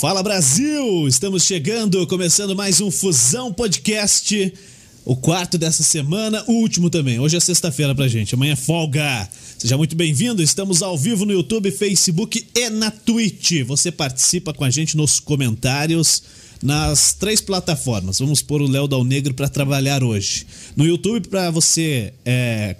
Fala Brasil! Estamos chegando, começando mais um Fusão Podcast. O quarto dessa semana, o último também. Hoje é sexta-feira pra gente, amanhã é folga. Seja muito bem-vindo. Estamos ao vivo no YouTube, Facebook e na Twitch. Você participa com a gente nos comentários nas três plataformas. Vamos pôr o Léo Dal Negro para trabalhar hoje. No YouTube para você é,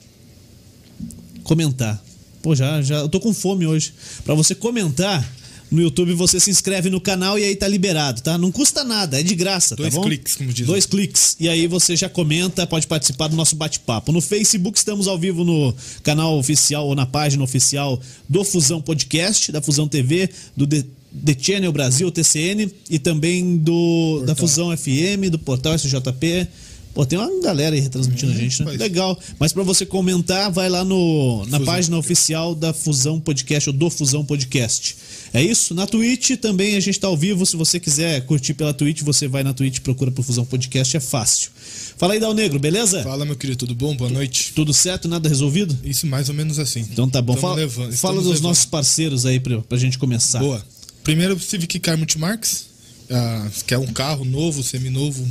comentar. Pô, já, já eu tô com fome hoje. Para você comentar no YouTube, você se inscreve no canal e aí tá liberado, tá? Não custa nada, é de graça, Dois tá bom? cliques, como diz. Dois cliques. E aí você já comenta, pode participar do nosso bate-papo. No Facebook estamos ao vivo no canal oficial ou na página oficial do Fusão Podcast, da Fusão TV, do The, The Channel Brasil, TCN, e também do da Fusão FM, do portal SJP. Pô, tem uma galera aí retransmitindo a gente, né? Legal. Mas pra você comentar, vai lá no, na Fusão página oficial da Fusão Podcast ou do Fusão Podcast. É isso? Na Twitch também a gente tá ao vivo. Se você quiser curtir pela Twitch, você vai na Twitch, procura por Fusão Podcast, é fácil. Fala aí, Dal Negro, beleza? Fala, meu querido, tudo bom? Boa noite. Tudo certo? Nada resolvido? Isso mais ou menos assim. Então tá bom. Fala, levando, fala dos levando. nossos parceiros aí pra, pra gente começar. Boa. Primeiro, Civic Car Multimarks, ah, que é um carro novo, seminovo,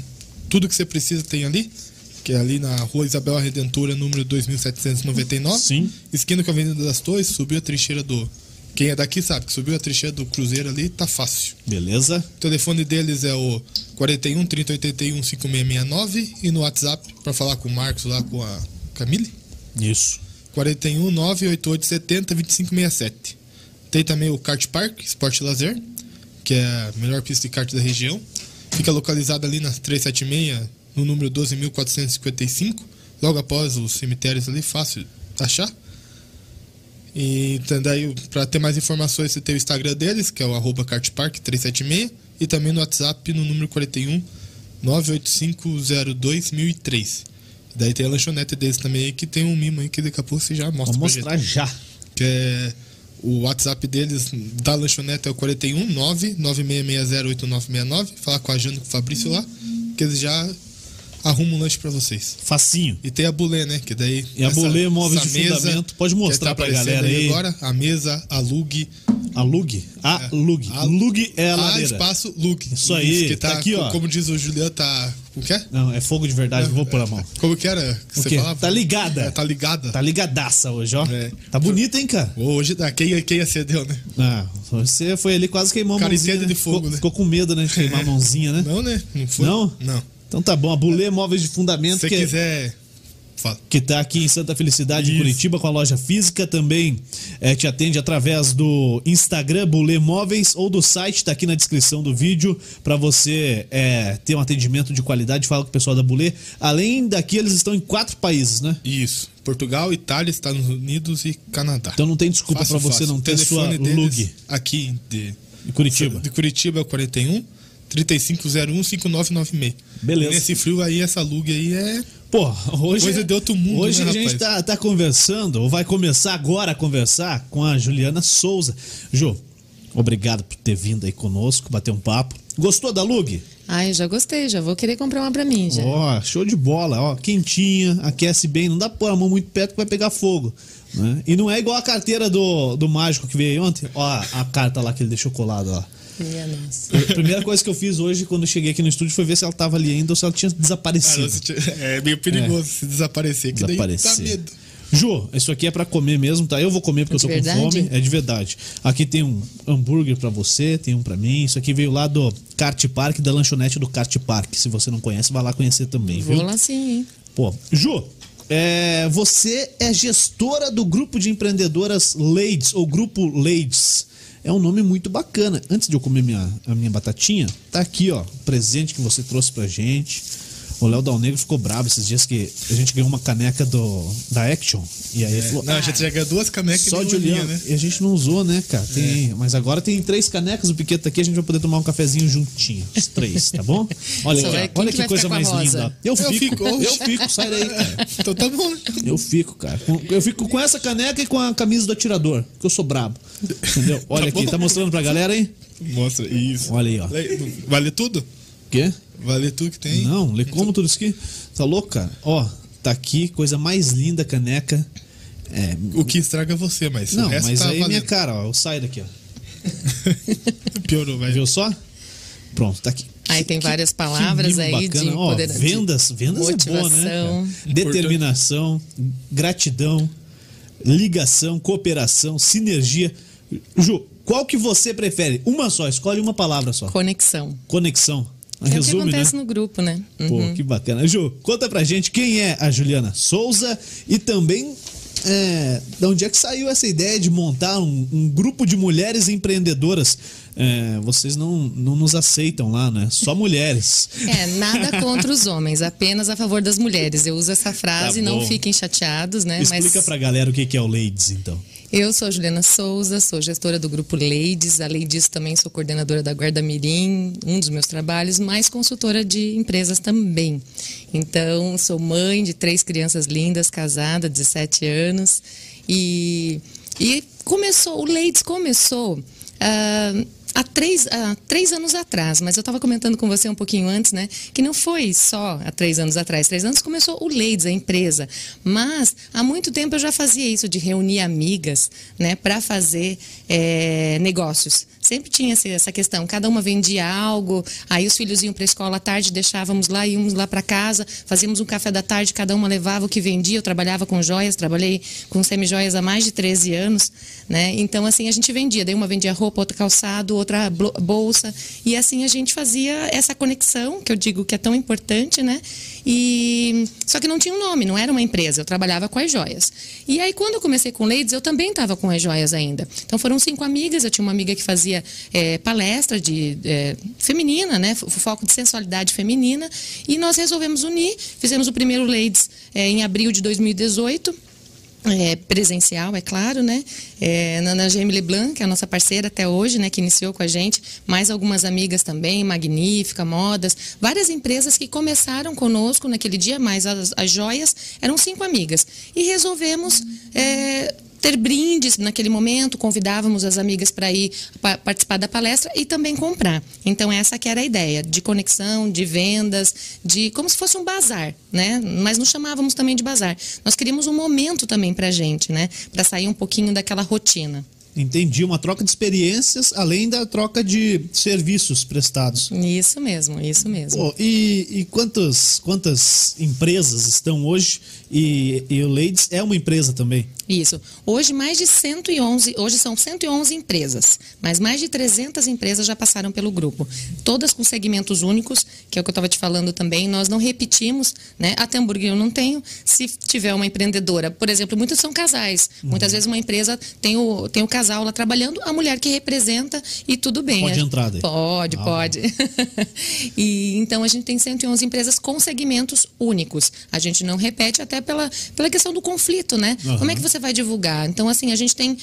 tudo que você precisa tem ali, que é ali na rua Isabel Redentora, número 2799. Sim. Esquina com a Avenida das Torres, subiu a trincheira do... Quem é daqui sabe que subiu a trincheira do Cruzeiro ali, tá fácil. Beleza? O telefone deles é o 41 3081 5669 e no WhatsApp, para falar com o Marcos lá, com a Camille, Isso. 41 98870 2567. Tem também o Kart Park, Esporte Lazer, que é a melhor pista de kart da região. Fica localizado ali na 376, no número 12.455, logo após os cemitérios ali, fácil achar. E então, daí, para ter mais informações, você tem o Instagram deles, que é o arroba kartpark376, e também no WhatsApp no número 41 98502 Daí tem a lanchonete deles também, que tem um mimo aí que daqui a pouco você já mostra pra mostrar já. gente. Que é o WhatsApp deles, da lanchonete é o 41 996608969. Falar com a Jana e com o Fabrício lá, que eles já arrumam um lanche pra vocês. Facinho. E tem a Bulê, né? Que daí. E a Bulê Móveis essa de Fundamento, pode que mostrar tá pra galera aí. Agora, a mesa, a Lug. A Lug? A Lug. A- Lug é a A lareira. espaço Lug. Isso aí, que tá, tá aqui, ó. Como diz o Juliano, tá. Como que é? Não, é fogo de verdade, vou pôr a mão. Como que era que O você quê? falava? Tá ligada. É, tá ligada. Tá ligadaça hoje, ó. É. Tá bonita, hein, cara? Hoje, ah, quem, quem acendeu, né? Ah, você foi ali quase queimou a mãozinha. incêndio de ficou, fogo, né? ficou com medo, né, de queimar a mãozinha, né? Não, né? Não foi? Não? Não. Então tá bom. A Bulê Móveis de Fundamento, Se que, quiser. Fala. que tá aqui em Santa Felicidade, em. Curitiba, com a loja física. Também é, te atende através do Instagram Bulê Móveis ou do site, tá aqui na descrição do vídeo, pra você é, ter um atendimento de qualidade. Fala com o pessoal da Bulê. Além daqui, eles estão em quatro países, né? Isso. Portugal, Itália, Estados Unidos e Canadá. Então não tem desculpa pra você fácil. não ter sua Lug Aqui de, em Curitiba. de Curitiba é o 41 3501 5996. Beleza. E nesse frio aí, essa Lug aí é. Pô, hoje. Coisa de outro mundo, Hoje né, a gente tá, tá conversando, ou vai começar agora a conversar com a Juliana Souza. Ju, obrigado por ter vindo aí conosco, bater um papo. Gostou da Lug? Ai, já gostei, já vou querer comprar uma pra mim já. Ó, show de bola, ó, quentinha, aquece bem, não dá pra pôr a mão muito perto que vai pegar fogo. Né? E não é igual a carteira do, do mágico que veio aí ontem. Ó, a carta lá que ele deixou colada, ó. Minha nossa. A primeira coisa que eu fiz hoje, quando eu cheguei aqui no estúdio, foi ver se ela tava ali ainda ou se ela tinha desaparecido. Cara, você tinha- é meio perigoso se desaparecer, que daí Desaparecer. dá medo. Ju, isso aqui é pra comer mesmo, tá? Eu vou comer porque eu É tô de com verdade? fome. É de verdade. Aqui tem um hambúrguer pra você, tem um pra mim. Isso aqui veio lá do Kart Park, da lanchonete do Kart Park. Se você não conhece, vai lá conhecer também, Vou viu? lá sim, hein? Pô, Ju, é, você é gestora do grupo de empreendedoras Ladies, ou Grupo Ladies. É um nome muito bacana. Antes de eu comer minha, a minha batatinha, tá aqui, ó, presente que você trouxe pra gente. O Léo Dal Negro ficou bravo esses dias que a gente ganhou uma caneca do, da Action. E aí ele falou. Não, a "Ah, gente já ganhou duas canecas só de olhar. né? E a gente não usou, né, cara? Tem, Mas agora tem três canecas, o Piquet tá aqui, a gente vai poder tomar um cafezinho juntinho. Os três, tá bom? Olha, Só quem olha que coisa a mais linda. Eu Eu fico, fico, eu fico, sai daí, cara. Então tá bom. Eu fico, cara. Eu fico com essa caneca e com a camisa do atirador, que eu sou brabo. Entendeu? Olha aqui, bom. tá mostrando pra galera aí? Mostra, isso. Olha aí, ó. Vale tudo? Quê? Vale tudo que tem? Não, lê como tudo isso aqui. Tá louco, cara? Ó, tá aqui, coisa mais linda, caneca. É, O que estraga é você, mas o não, resto mas tá aí valendo. minha cara, ó, eu saio daqui, ó. Piorou, vai. Viu só? Pronto, tá aqui. Aí tem várias que palavras aí de bacana. Ó, empodera- de vendas, vendas é boa, né? motivação. cara? Determinação, gratidão, ligação, cooperação, sinergia. Ju, qual que você prefere? Uma só, escolhe uma palavra só. Conexão. Conexão. É o que Resume, né? acontece no grupo, né? Pô, Uhum. que bacana. Ju, conta pra gente quem é a Juliana Souza e também é, de onde é que saiu essa ideia de montar um, um grupo de mulheres empreendedoras. É, vocês não, não nos aceitam lá, né? Só mulheres. É, nada contra os homens, apenas a favor das mulheres. Eu uso essa frase, Tá não fiquem chateados, né? Explica Mas pra galera o que que é o Ladies, então. Eu sou a Juliana Souza, sou gestora do grupo Ladies. Além disso, também sou coordenadora da Guarda Mirim, um dos meus trabalhos, mais consultora de empresas também. Então, sou mãe de três crianças lindas, casada, 17 anos. E, e começou, o Ladies começou. ah, há três, há três anos atrás, mas eu estava comentando com você um pouquinho antes, né? Que não foi só há três anos atrás. Três anos começou o Ladies, a empresa. Mas há muito tempo eu já fazia isso de reunir amigas, né? Para fazer eh, negócios. Sempre tinha essa- questão. Cada uma vendia algo, aí os filhos iam para a escola à tarde, deixávamos lá, íamos lá para casa, fazíamos um café da tarde, cada uma levava o que vendia. Eu trabalhava com joias, trabalhei com semijoias há mais de 13 anos, né? Então, assim, a gente vendia. Daí uma vendia roupa, outra calçado, outra bolsa. E assim a gente fazia essa conexão, que eu digo que é tão importante, né? E só que não tinha um nome, não era uma empresa. Eu trabalhava com as joias. E aí, quando eu comecei com Ladies, eu também estava com as joias ainda. Então foram cinco amigas. Eu tinha uma amiga que fazia eh, palestra de eh, feminina, né? Foco de sensualidade feminina. E nós resolvemos unir. Fizemos o primeiro Ladies eh, em abril de 2018. É, presencial, é claro, né? É, na, na GM Leblanc, que é a nossa parceira até hoje, né? Que iniciou com a gente. Mais algumas amigas também, Magnífica, Modas. Várias empresas que começaram conosco naquele dia, mais as, as joias. Eram cinco amigas. E resolvemos... é, ter brindes naquele momento, convidávamos as amigas para ir pa- participar da palestra e também comprar. Então essa que era a ideia, de conexão, de vendas, de como se fosse um bazar, né? Mas não chamávamos também de bazar. Nós queríamos um momento também pra gente, né? Para sair um pouquinho daquela rotina. Entendi, uma troca de experiências, além da troca de serviços prestados. Isso mesmo, isso mesmo. Pô, e e quantas, quantas empresas estão hoje? E, e o Ladies é uma empresa também. Isso. Hoje mais de 111, hoje são 111 empresas, mas mais de 300 empresas já passaram pelo grupo. Todas com segmentos únicos, que é o que eu estava te falando também. Nós não repetimos, né? Até hambúrguer eu não tenho. Se tiver uma empreendedora, por exemplo, muitas são casais. Muitas vezes uma empresa tem o, tem o casal lá trabalhando, a mulher que representa e tudo bem. Pode entrar daí. Pode, Ah, pode. e então a gente tem 111 empresas com segmentos únicos. A gente não repete até pela, pela questão do conflito, né? Aham. Como é que você vai divulgar? Então, assim, a gente tem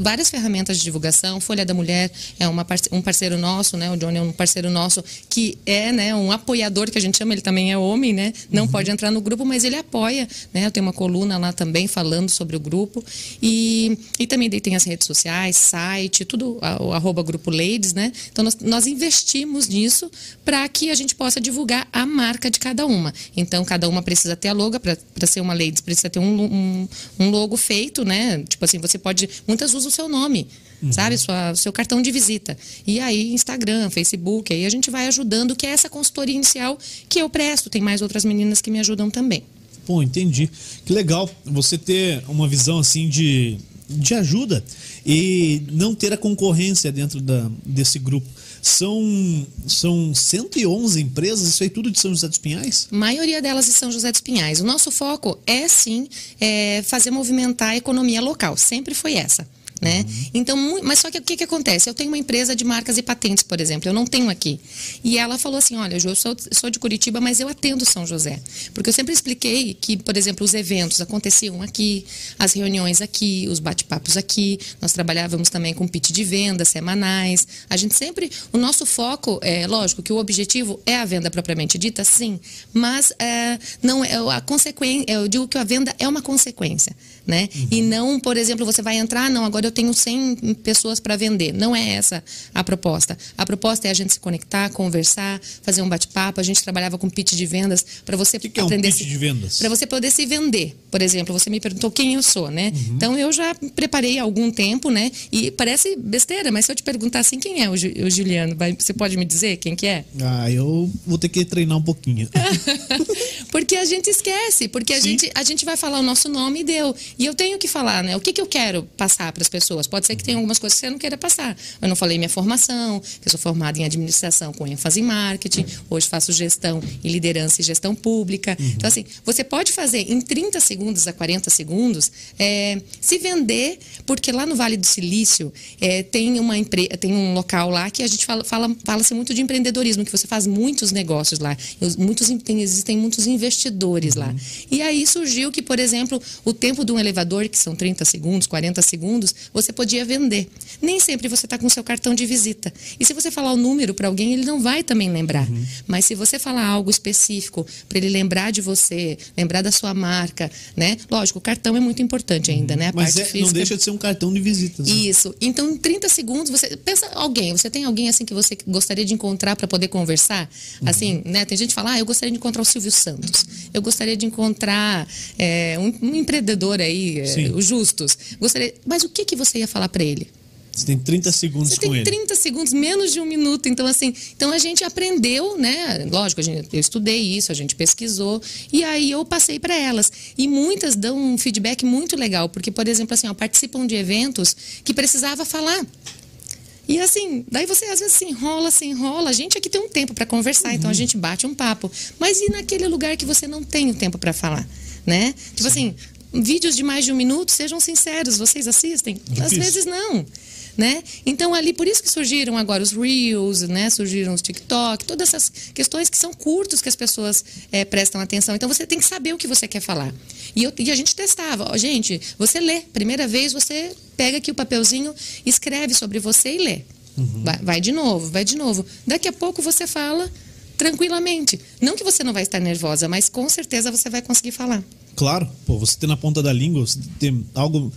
várias ferramentas de divulgação. Folha da Mulher é uma um parceiro nosso, né? O Johnny é um parceiro nosso que é, né, um apoiador que a gente chama, ele também é homem, né? Não pode entrar no grupo, mas ele apoia, né? Eu tenho uma coluna lá também falando sobre o grupo. E, e também daí tem as redes sociais, site, tudo, o arroba grupo Ladies, né? Então nós, nós investimos nisso para que a gente possa divulgar a marca de cada uma. Então cada uma precisa ter a logo, para ser uma Ladies precisa ter um, um, um logo feito, né? Tipo assim, você pode. Muitas usam o seu nome. Sabe, sua, seu cartão de visita. E aí, Instagram, Facebook, aí a gente vai ajudando, que é essa consultoria inicial que eu presto. Tem mais outras meninas que me ajudam também. Pô, entendi. Que legal você ter uma visão assim de, de ajuda e não ter a concorrência dentro da, desse grupo. São, são 111 empresas, isso aí tudo de São José dos Pinhais? A maioria delas de São José dos Pinhais. O nosso foco é sim é, fazer movimentar a economia local. Sempre foi essa. Né? Então, mu- mas só que o que, que acontece? Eu tenho uma empresa de marcas e patentes, por exemplo, eu não tenho aqui. E ela falou assim: olha, eu sou, sou de Curitiba, mas eu atendo São José. Porque eu sempre expliquei que, por exemplo, os eventos aconteciam aqui, as reuniões aqui, os bate-papos aqui. Nós trabalhávamos também com pitch de vendas semanais. A gente sempre. O nosso foco, é lógico que o objetivo é a venda propriamente dita, sim, mas é, não é a consequência. Eu digo que a venda é uma consequência, né? E não, por exemplo, você vai entrar, não, agora eu tenho 100 pessoas para vender. Não é essa a proposta. A proposta é a gente se conectar, conversar, fazer um bate-papo. A gente trabalhava com pitch de vendas para você que que aprender. É um pitch de vendas? Para você poder se vender. Por exemplo, você me perguntou quem eu sou, né? Uhum. Então eu já preparei há algum tempo, né? E parece besteira, mas se eu te perguntar assim, quem é o, o Juliano? Vai, você pode me dizer quem que é? Ah, eu vou ter que treinar um pouquinho. porque a gente esquece, porque a gente, a gente vai falar o nosso nome e deu. E eu tenho que falar, né? O que, que eu quero passar para as pessoas? Pode ser que tenha algumas coisas que você não queira passar. Eu não falei minha formação, que eu sou formada em administração com ênfase em marketing, hoje faço gestão e liderança e gestão pública. Uhum. Então, assim, você pode fazer em 30 segundos a 40 segundos é, se vender, porque lá no Vale do Silício é, tem, uma tem um local lá que a gente fala, fala, fala-se muito de empreendedorismo, que você faz muitos negócios lá. Muitos, tem, existem muitos investidores uhum. lá. E aí surgiu que, por exemplo, o tempo um elevador, que são 30 segundos, 40 segundos, você podia vender. Nem sempre você está com seu cartão de visita. E se você falar o número para alguém, ele não vai também lembrar. Uhum. Mas se você falar algo específico para ele lembrar de você, lembrar da sua marca, né? Lógico, o cartão é muito importante ainda, né? A Mas é, física... não deixa de ser um cartão de visitas. Né? Isso. Então, em 30 segundos, você pensa alguém, você tem alguém assim que você gostaria de encontrar para poder conversar? Uhum. Assim, né? Tem gente que fala, ah, eu gostaria de encontrar o Silvio Santos. Eu gostaria de encontrar é, um, um, empreendedor aí, é, o Justus. Gostaria... Mas o que, que você ia falar para ele? Você tem 30 segundos Você com ele. Você tem 30 segundos, menos de um minuto. Então, assim, então a gente aprendeu, né? Lógico, a gente, eu estudei isso, a gente pesquisou. E aí eu passei para elas. E muitas dão um feedback muito legal, porque, por exemplo, assim, ó, participam de eventos que precisava falar. E assim, daí você às vezes se enrola, se enrola. A gente aqui tem um tempo para conversar, uhum. então a gente bate um papo. Mas e naquele lugar que você não tem o tempo para falar, né? Tipo Sim. assim, vídeos de mais de um minuto, sejam sinceros, vocês assistem? Difícil. Às vezes não né? Então ali por isso que surgiram agora os reels, né? Surgiram os TikTok, todas essas questões que são curtos que as pessoas é, prestam atenção. Então você tem que saber o que você quer falar. E, eu, e a gente testava, ó, gente, você lê, primeira vez você pega aqui o papelzinho, escreve sobre você e lê. Uhum. Vai, vai de novo, vai de novo. Daqui a pouco você fala tranquilamente. Não que você não vai estar nervosa, mas com certeza você vai conseguir falar. Claro, pô, você tem na ponta da língua, você tem algo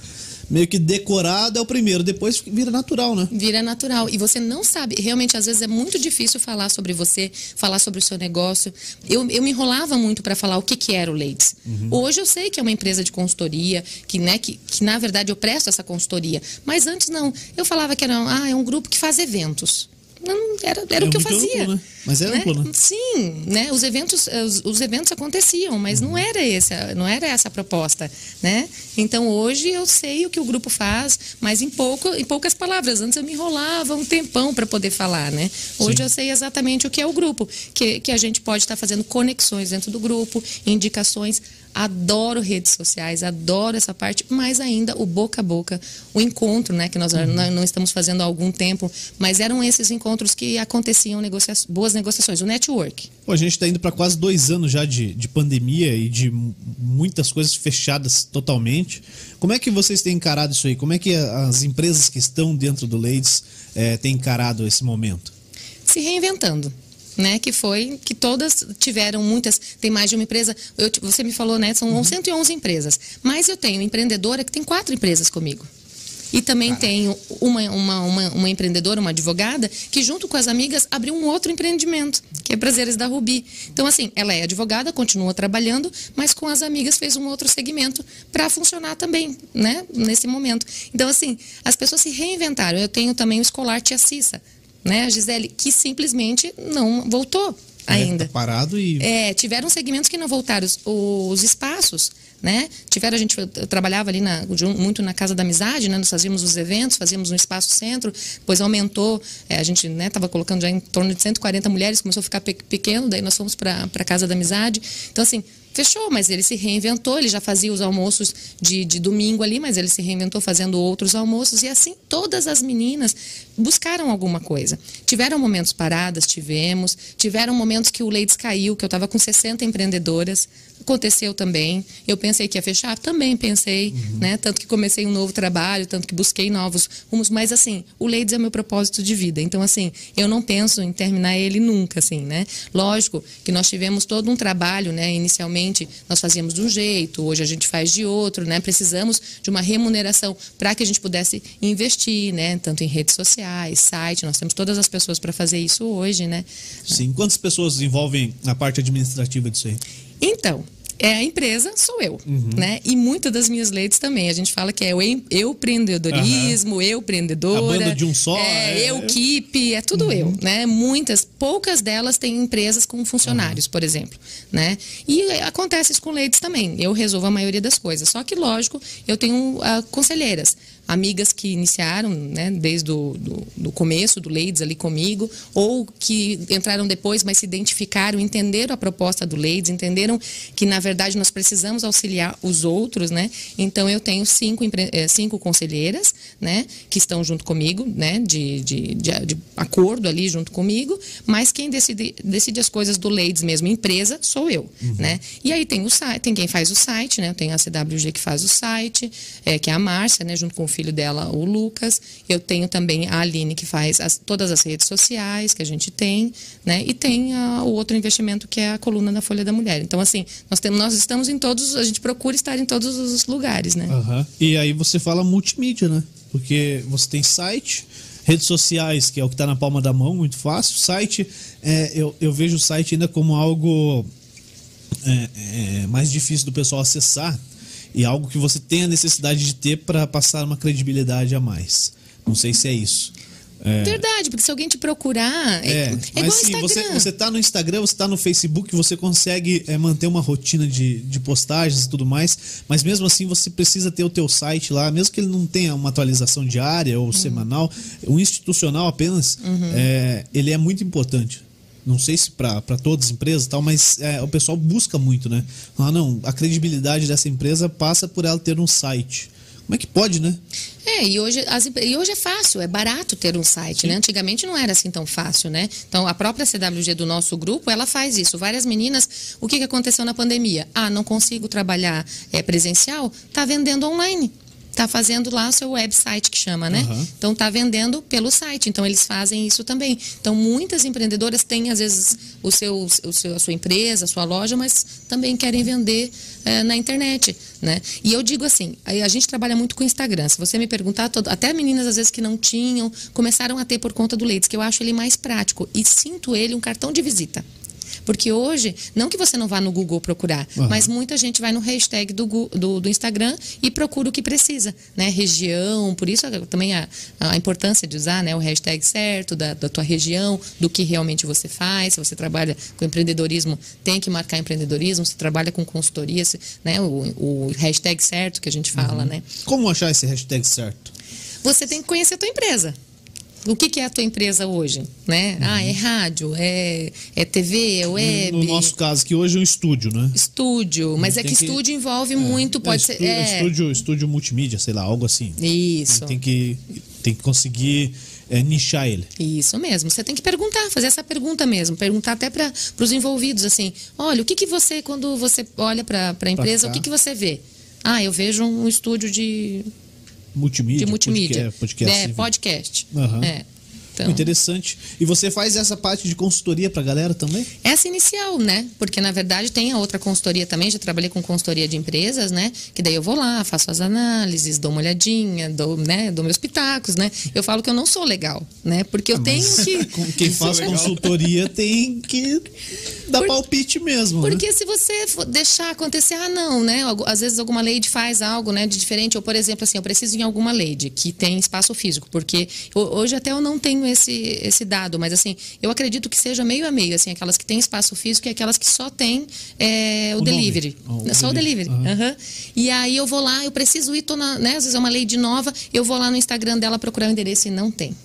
meio que decorado é o primeiro, depois vira natural, né? Vira natural. E você não sabe, realmente, às vezes é muito difícil falar sobre você, falar sobre o seu negócio. Eu, eu me enrolava muito para falar o que, que era o Leite. Uhum. Hoje eu sei que é uma empresa de consultoria, que, né, que, que na verdade eu presto essa consultoria. Mas antes não. Eu falava que era ah, é um grupo que faz eventos. Não, era, era é o que eu fazia. Amplo, né? Mas é né? amplo, né? Sim, né? Os eventos, os, os eventos aconteciam, mas uhum. não era essa, não era essa a proposta, né? Então hoje eu sei o que o grupo faz, mas em pouco, em poucas palavras. Antes eu me enrolava um tempão para poder falar, né? Hoje Sim. eu sei exatamente o que é o grupo, que, que a gente pode estar tá fazendo conexões dentro do grupo, indicações adoro redes sociais, adoro essa parte, mais ainda o boca a boca, o encontro, né, que nós uhum. não estamos fazendo há algum tempo, mas eram esses encontros que aconteciam negocia boas negociações, o network. Pô, a gente está indo para quase dois anos já de, de pandemia e de muitas coisas fechadas totalmente. Como é que vocês têm encarado isso aí? Como é que as empresas que estão dentro do Ladies é, têm encarado esse momento? Se reinventando né? Que foi que todas tiveram muitas, tem mais de uma empresa. Eu, você me falou, né? São uhum. 111 empresas. Mas eu tenho empreendedora que tem quatro empresas comigo. E também Caraca. tenho uma, uma, uma, uma, empreendedora, uma advogada, que junto com as amigas abriu um outro empreendimento, que é Prazeres da Rubi. Então, assim, ela é advogada, continua trabalhando, mas com as amigas fez um outro segmento para funcionar também, né? Nesse momento. Então, assim, as pessoas se reinventaram. Eu tenho também o Escolar Tia Cissa, né, Gisele, que simplesmente não voltou é, ainda. É, tá parado e. É, tiveram segmentos que não voltaram. Os, os espaços, né? Tiveram, a gente trabalhava ali na, muito na Casa da Amizade, né? Nós fazíamos os eventos, fazíamos um espaço centro, depois aumentou, é, a gente estava né, colocando já em torno de 140 mulheres, começou a ficar pe pequeno, daí nós fomos para a Casa da Amizade. Então, assim, fechou, mas ele se reinventou, ele já fazia os almoços de, de domingo ali, mas ele se reinventou fazendo outros almoços, e assim todas as meninas buscaram alguma coisa. Tiveram momentos paradas, tivemos, tiveram momentos que o Leites caiu, que eu estava com 60 empreendedoras, aconteceu também. Eu pensei que ia fechar, também pensei, uhum. né? Tanto que comecei um novo trabalho, tanto que busquei novos rumos, mas assim, o Ladies é meu propósito de vida. Então assim, eu não penso em terminar ele nunca, assim, né? Lógico que nós tivemos todo um trabalho, né, inicialmente nós fazíamos de um jeito, hoje a gente faz de outro, né? Precisamos de uma remuneração para que a gente pudesse investir, né? Tanto em redes sociais, site, nós temos todas as pessoas para fazer isso hoje, né? Sim. Quantas pessoas envolvem a parte administrativa disso aí? Então, é a empresa, sou eu, uhum. né? E muitas das minhas leis também. A gente fala que é o eu empreendedorismo, uhum. eu empreendedora. A banda de um só. É, é... eu keep, é tudo uhum. eu, né? Muitas, poucas delas têm empresas com funcionários, por exemplo, né? E acontece isso com leis também. Eu resolvo a maioria das coisas. Só que, lógico, eu tenho uh, conselheiras amigas que iniciaram, né, desde o do, do começo do Leides ali comigo, ou que entraram depois, mas se identificaram, entenderam a proposta do Leides, entenderam que na verdade nós precisamos auxiliar os outros, né? Então eu tenho cinco, eh, cinco conselheiras, né, que estão junto comigo, né, de, de, de, de acordo ali junto comigo, mas quem decide, decide as coisas do Leides mesmo, empresa, sou eu, uhum. né? E aí tem o site, tem quem faz o site, né? Tem a CWG que faz o site, é, que é a Márcia, né, junto com o filho dela, o Lucas. Eu tenho também a Aline, que faz as, todas as redes sociais que a gente tem, né? E tem a, o outro investimento que é a coluna da Folha da Mulher. Então, assim, nós, temos, nós estamos em todos, a gente procura estar em todos os lugares, né? Uhum. E aí você fala multimídia, né? Porque você tem site, redes sociais, que é o que está na palma da mão, muito fácil. Site, é, eu, eu vejo o site ainda como algo é, é, mais difícil do pessoal acessar e algo que você tem a necessidade de ter para passar uma credibilidade a mais. Não sei se é isso. É... Verdade, porque se alguém te procurar. É, é, é mas sim, você, você tá no Instagram, você tá no Facebook, você consegue é, manter uma rotina de, de postagens e tudo mais, mas mesmo assim você precisa ter o teu site lá, mesmo que ele não tenha uma atualização diária ou uhum. semanal, o institucional apenas, uhum. é, ele é muito importante não sei se para todas as empresas e tal, mas é, o pessoal busca muito, né? Ah, não, a credibilidade dessa empresa passa por ela ter um site. Como é que pode, né? É, e hoje, as, e hoje é fácil, é barato ter um site, Sim. né? Antigamente não era assim tão fácil, né? Então, a própria CWG do nosso grupo, ela faz isso. Várias meninas, o que, que aconteceu na pandemia? Ah, não consigo trabalhar é, presencial, tá vendendo online está fazendo lá o seu website que chama, né? Uhum. Então está vendendo pelo site. Então eles fazem isso também. Então muitas empreendedoras têm às vezes o seu, o seu a sua empresa, a sua loja, mas também querem vender é, na internet, né? E eu digo assim, a gente trabalha muito com Instagram. Se você me perguntar, todo, até meninas às vezes que não tinham começaram a ter por conta do Leite, que eu acho ele mais prático e sinto ele um cartão de visita. Porque hoje, não que você não vá no Google procurar, uhum. mas muita gente vai no hashtag do, do, do, Instagram e procura o que precisa, né? Região, por isso também a, a importância de usar né, o hashtag certo da, da tua região, do que realmente você faz. Se você trabalha com empreendedorismo, tem que marcar empreendedorismo. Se trabalha com consultoria, se, né, o, o hashtag certo que a gente fala, uhum. né? Como achar esse hashtag certo? Você tem que conhecer a tua empresa o que, que, é a tua empresa hoje? Né? Uhum. Ah, é rádio, é, é TV, é web. No, nosso caso, que hoje é um estúdio, né? Estúdio, mas é que, que, estúdio envolve é, muito, pode é, ser. É... Estúdio, estúdio multimídia, sei lá, algo assim. Isso. Tem que, tem que conseguir é, nichar ele. Isso mesmo. Você tem que perguntar, fazer essa pergunta mesmo. Perguntar até para os envolvidos, assim: olha, o que, que você, quando você olha para a empresa, o que, que você vê? Ah, eu vejo um estúdio de multimídia, de multimídia. Podcast. É, podcast. Uhum. É. Então, Interessante. E você faz essa parte de consultoria para a galera também? Essa inicial, né? Porque na verdade tem a outra consultoria também. Já trabalhei com consultoria de empresas, né? Que daí eu vou lá, faço as análises, dou uma olhadinha, dou, né? dou meus pitacos, né? Eu falo que eu não sou legal, né? Porque eu ah, tenho que. Quem faz consultoria tem que dar Por... palpite mesmo. Né? Porque né? se você deixar acontecer, ah, não, né? Às vezes alguma lei faz algo né, de diferente. Ou, por exemplo, assim, eu preciso em alguma lei que tem espaço físico. Porque hoje até eu não tenho esse, esse dado, mas assim, eu acredito que seja meio a meio, assim, aquelas que têm espaço físico e aquelas que só têm é, o, o, delivery. Oh, só o delivery. Uhum. Uhum. E aí eu vou lá, eu preciso ir, tô na, né, às vezes é uma lei de nova, eu vou lá no Instagram dela procurar o endereço e não tem.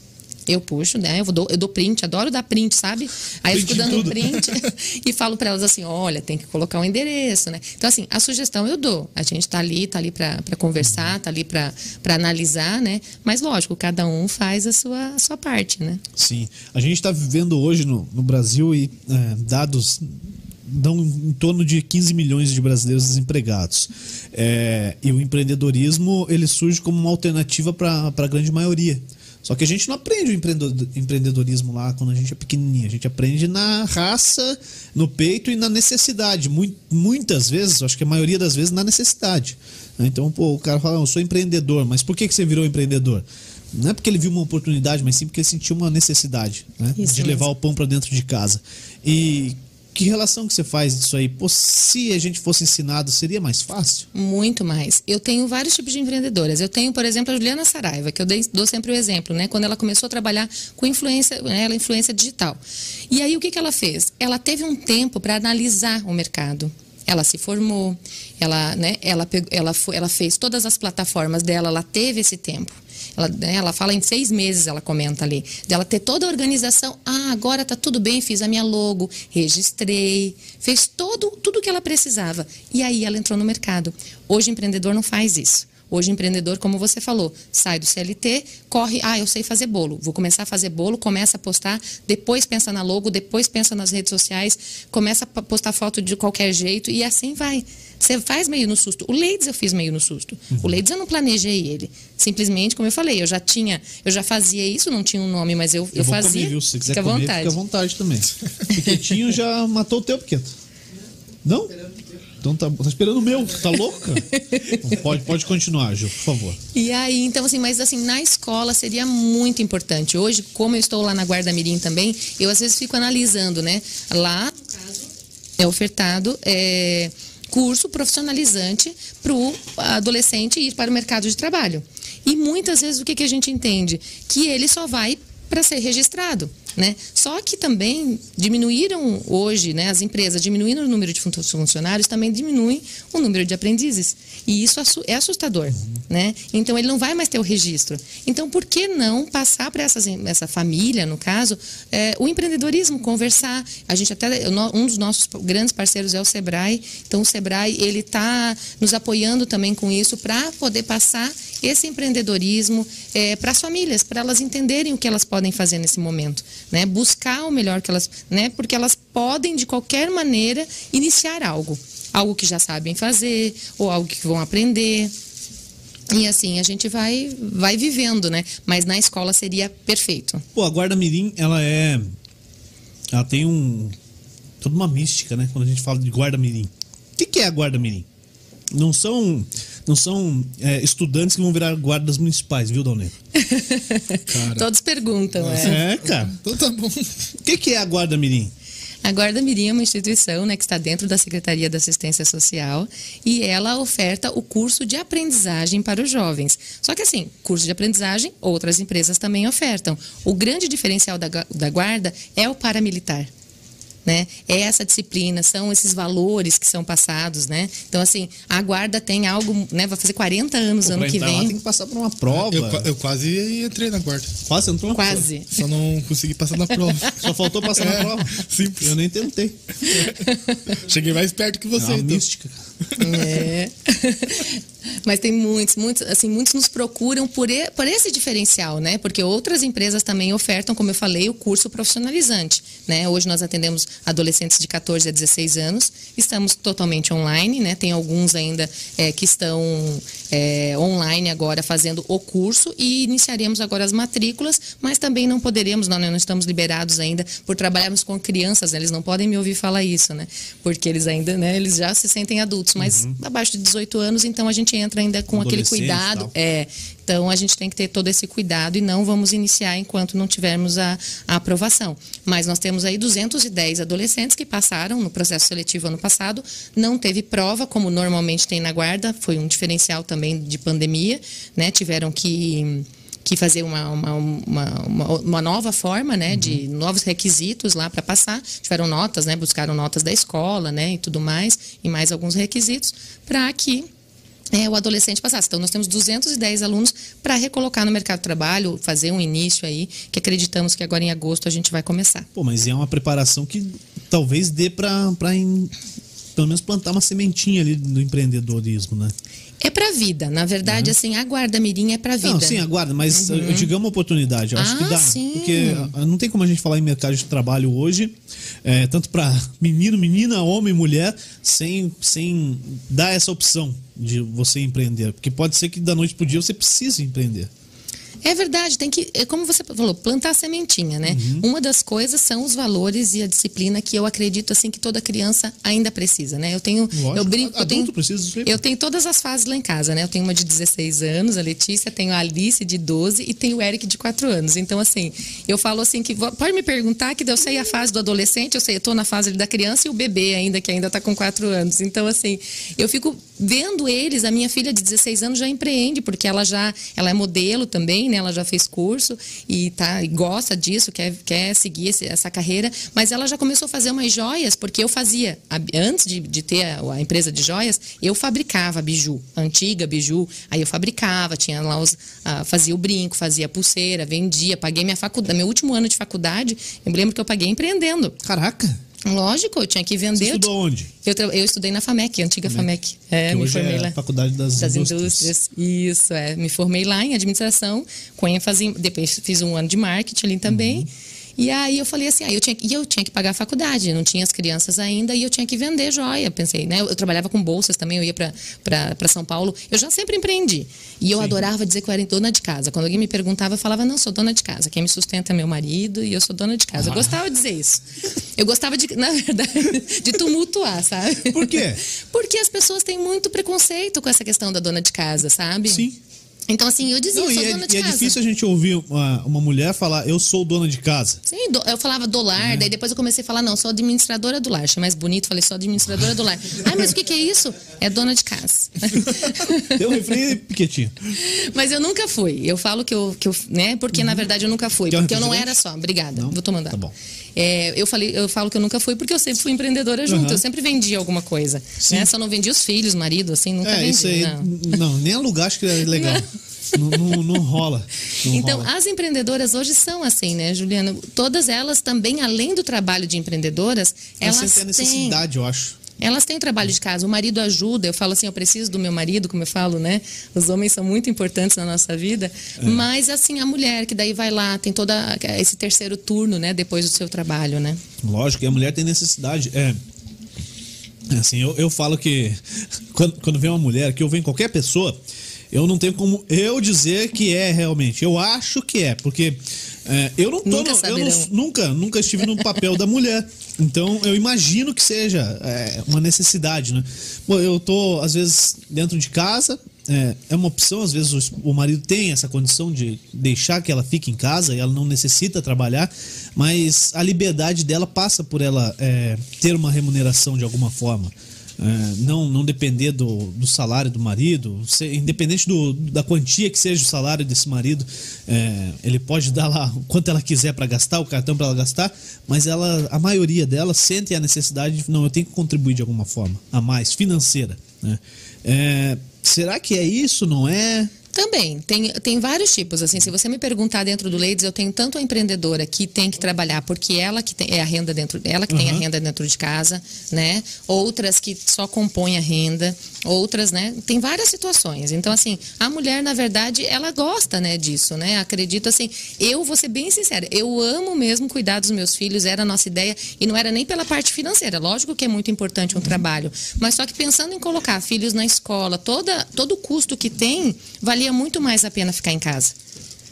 Eu puxo, né? Eu dou, eu dou print, adoro dar print, sabe? Aí print eu fico dando tudo. print e falo para elas assim: olha, tem que colocar o um endereço, né? Então, assim, a sugestão eu dou. A gente tá ali, tá ali para conversar, tá ali para analisar, né? Mas, lógico, cada um faz a sua, a sua parte, né? Sim. A gente está vivendo hoje no, no Brasil e é, dados dão em torno de 15 milhões de brasileiros desempregados. É, e o empreendedorismo ele surge como uma alternativa para a grande maioria Só que a gente não aprende o empreendedor- empreendedorismo lá quando a gente é pequenininho. A gente aprende na raça, no peito e na necessidade. Mui- Muitas vezes, acho que a maioria das vezes, na necessidade. Então, pô, o cara fala, "Ah, eu sou empreendedor, mas por que, que você virou empreendedor? Não é porque ele viu uma oportunidade, mas sim porque ele sentiu uma necessidade né? De levar o pão para dentro de casa. E que relação que você faz disso aí? Pô, se a gente fosse ensinado, seria mais fácil? Muito mais. Eu tenho vários tipos de empreendedoras. Eu tenho, por exemplo, a Juliana Saraiva, que eu dou sempre o exemplo, né? Quando ela começou a trabalhar com influência, né? ela é influência digital. E aí o que, que ela fez? Ela teve um tempo para analisar o mercado. Ela se formou, ela, né, ela, ela, ela fez todas as plataformas dela, ela teve esse tempo. Ela, né, ela fala em seis meses, ela comenta ali. Dela ter toda a organização. Ah, agora tá tudo bem, fiz a minha logo, registrei, fez todo, tudo o que ela precisava. E aí ela entrou no mercado. Hoje o empreendedor não faz isso. Hoje empreendedor, como você falou, sai do CLT, corre, ah, eu sei fazer bolo, vou começar a fazer bolo, começa a postar, depois pensa na logo, depois pensa nas redes sociais, começa a postar foto de qualquer jeito e assim vai. Você faz meio no susto. O Leides eu fiz meio no susto. O Leides eu não planejei ele. Simplesmente, como eu falei, eu já tinha, eu já fazia isso, não tinha um nome, mas eu, eu, vou fazia. comer, viu? Se quiser Fica à vontade. fica à vontade também. Piquetinho já matou o teu, Piqueto. Não? Então tá, tá esperando o meu, tá louco, cara? Então pode, pode continuar, Ju, por favor. E aí, então, assim, mas assim, na escola seria muito importante. Hoje, como eu estou lá na Guarda Mirim também, eu às vezes fico analisando, né? Lá, é ofertado é, curso profissionalizante para o adolescente ir para o mercado de trabalho. E muitas vezes o que, que a gente entende? Que ele só vai para ser registrado. Né? Só que também diminuíram hoje, né, as empresas diminuindo o número de fun- funcionários, também diminuem o número de aprendizes. E isso é assustador. Né? Então ele não vai mais ter o registro. Então por que não passar para essa família, no caso, é, o empreendedorismo, conversar? A gente até um dos nossos grandes parceiros é o Sebrae. Então o Sebrae ele está nos apoiando também com isso para poder passar esse empreendedorismo é, para as famílias, para elas entenderem o que elas podem fazer nesse momento, né? Buscar o melhor que elas, né? Porque elas podem de qualquer maneira iniciar algo, algo que já sabem fazer ou algo que vão aprender. E assim a gente vai vai vivendo, né? Mas na escola seria perfeito. Pô, a Guarda Mirim, ela é. Ela tem um. toda uma mística, né? Quando a gente fala de Guarda Mirim. O que, que é a Guarda Mirim? Não são. Não são é, estudantes que vão virar guardas municipais, viu, Dalneiro? Cara. Todos perguntam, é. É, cara. Então tá bom. O que, que é a Guarda Mirim? A Guarda Mirim é uma instituição né, que está dentro da Secretaria da Assistência Social e ela oferta o curso de aprendizagem para os jovens. Só que assim, curso de aprendizagem, outras empresas também ofertam. O grande diferencial da, da Guarda é o paramilitar. Né? É essa disciplina, são esses valores que são passados, né? Então, assim, a guarda tem algo, né? Vai fazer 40 anos Pô, ano que entrar lá vem. tem que passar por uma prova. Eu, eu quase entrei na guarda. Quase entrou na Quase. Só não consegui passar na prova. prova. Só faltou passar na É, prova. simples. Eu nem tentei. Cheguei mais perto que É você, uma então. mística. É. Mas tem muitos, muitos, assim, muitos nos procuram por, e- por esse diferencial, né? Porque outras empresas também ofertam, como eu falei, o curso profissionalizante, né? Hoje nós atendemos adolescentes de 14 a 16 anos, estamos totalmente online, né? Tem alguns ainda é, que estão é, online agora fazendo o curso e iniciaremos agora as matrículas, mas também não poderemos, nós não estamos liberados ainda por trabalharmos com crianças, né? eles não podem me ouvir falar isso, né? Porque eles ainda, né? Eles já se sentem adultos, mas abaixo de 18 anos, então a gente entra ainda com aquele cuidado. tal. É, então a gente tem que ter todo esse cuidado e não vamos iniciar enquanto não tivermos a, a aprovação. Mas nós temos aí 210 adolescentes que passaram no processo seletivo ano passado, não teve prova, como normalmente tem na guarda, foi um diferencial também de pandemia, né? Tiveram que que fazer uma, uma, uma, uma, nova forma, né, de novos requisitos lá para passar. Tiveram notas, né, buscaram notas da escola, né, e tudo mais, e mais alguns requisitos para que é, o adolescente passasse. Então, nós temos 210 alunos para recolocar no mercado de trabalho, fazer um início aí, que acreditamos que agora em agosto a gente vai começar. Pô, mas é uma preparação que talvez dê em- pelo menos plantar uma sementinha ali do empreendedorismo, né? É para a vida, na verdade, assim, a guarda mirim é para a vida. Não, sim, aguarda, mas eu digo é uma oportunidade. Eu acho que Ah, dá. sim. Porque ah, não tem como a gente falar em mercado de trabalho hoje, é, tanto para menino, menina, homem, mulher, sem, sem dar essa opção de você empreender. Porque pode ser que da noite pro dia você precise empreender. É verdade, tem que, é como você falou, plantar sementinha, né? Uhum. Uma das coisas são os valores e a disciplina que eu acredito assim que toda criança ainda precisa, né? Eu tenho, Lógico, eu brinco, eu tenho, precisa eu tenho todas as fases lá em casa, né? Eu tenho uma de 16 anos, a Letícia, tenho a Alice de 12 e tenho o Eric de 4 anos. Então assim, eu falo assim que pode me perguntar que eu sei a fase do adolescente, eu sei, eu tô na fase da criança e o bebê ainda que ainda tá com 4 anos. Então assim, eu fico vendo eles, a minha filha de 16 anos já empreende, porque ela já, ela é modelo também, né? Ela já fez curso e tá e gosta disso, quer, quer seguir esse- essa carreira, mas ela já começou a fazer umas joias, porque eu fazia, antes de, de ter a, a empresa de joias, eu fabricava biju, antiga biju, aí eu fabricava, tinha lá os, fazia o brinco, fazia a pulseira, vendia, paguei minha faculdade, meu último ano de faculdade, eu me lembro que eu paguei empreendendo. Caraca! Lógico, eu tinha que Você vender. estudou onde? Eu, eu estudei na FAMEC, antiga FAMEC. É, que me formei é lá Faculdade das, das Indústrias. indústrias. Isso, é. Me formei lá em administração, com ênfase em, Depois fiz um ano de marketing ali também. Uhum. E aí eu falei assim, ah, eu tinha, e eu tinha que pagar a faculdade, não tinha as crianças ainda, e eu tinha que vender joia. Pensei, né? Eu, eu trabalhava com bolsas também, eu ia para São Paulo. Eu já sempre empreendi. E eu adorava dizer que eu era dona de casa. Quando alguém me perguntava, eu falava, não, sou dona de casa. Quem me sustenta é meu marido e eu sou dona de casa. Ah. Eu gostava de dizer isso. Eu gostava de, na verdade, de tumultuar, sabe? Por quê? Porque as pessoas têm muito preconceito com essa questão da dona de casa, sabe? Sim. Então, assim, eu dizia, Não, eu e sou é, dona de e é casa. difícil a gente ouvir uma, uma mulher falar, eu sou dona de casa. Sim, do- eu falava do É. lar, daí depois eu comecei a falar, não, sou administradora do lar. Achei mais bonito, falei, sou administradora do lar. Ai, mas o que, que é isso? É dona de casa. Eu refri Piquetinho. mas eu nunca fui. Eu falo que eu, que eu né? Porque na verdade eu nunca fui. Quer um Porque eu não era só. Obrigada. Não? Vou tomando Tá água. bom. É, eu, falei, eu falo que eu nunca fui porque eu sempre fui empreendedora junto. Aham. Eu sempre vendi alguma coisa. Sim. Né? Só não vendi os filhos, marido, assim, nunca É, vendi. isso aí. não. Não, nem alugar acho que é legal. Não, não, não rola. Não Então, rola. as empreendedoras hoje são assim, né, Juliana? Todas elas também, além do trabalho de empreendedoras, Elas elas sentem a têm, necessidade, eu acho. Elas têm trabalho de casa. O marido ajuda. Eu falo assim, eu preciso do meu marido, como eu falo, né? Os homens são muito importantes na nossa vida. É. Mas, assim, a mulher que daí vai lá, tem todo esse terceiro turno, né? Depois do seu trabalho, né? Lógico, e a mulher tem necessidade. É. Assim, eu, eu falo que quando, quando vem uma mulher, que eu venho qualquer pessoa, eu não tenho como eu dizer que é realmente. Eu acho que é, porque é, eu não tô. Nunca no- eu não- nunca, nunca estive no papel da mulher. Então eu imagino que seja é, uma necessidade, né? Eu tô, às vezes, dentro de casa. É, é uma opção, às vezes o, o marido tem essa condição de deixar que ela fique em casa e ela não necessita trabalhar, mas a liberdade dela passa por ela é, ter uma remuneração de alguma forma. É, não, não depender do, do salário do marido, independente do, da quantia que seja o salário desse marido, é, ele pode dar lá quanto ela quiser para gastar, o cartão para ela gastar, mas ela, a maioria delas sente a necessidade de, não, eu tenho que contribuir de alguma forma, a mais, financeira. Né? É, será que é isso, não é? Também, tem, tem vários tipos, assim, se você me perguntar dentro do Ladies, eu tenho tanto a empreendedora que tem que trabalhar porque ela que tem é a renda dentro, ela que tem a Uhum. renda dentro de casa, né? Outras que só compõem a renda, outras, né? Tem várias situações. Então, assim, a mulher, na verdade, ela gosta, né, disso, né? Acredito, assim, eu vou ser bem sincera, eu amo mesmo cuidar dos meus filhos, era a nossa ideia, e não era nem pela parte financeira, lógico que é muito importante um trabalho, mas só que pensando em colocar filhos na escola, toda, todo o custo que tem, valia muito mais a pena ficar em casa,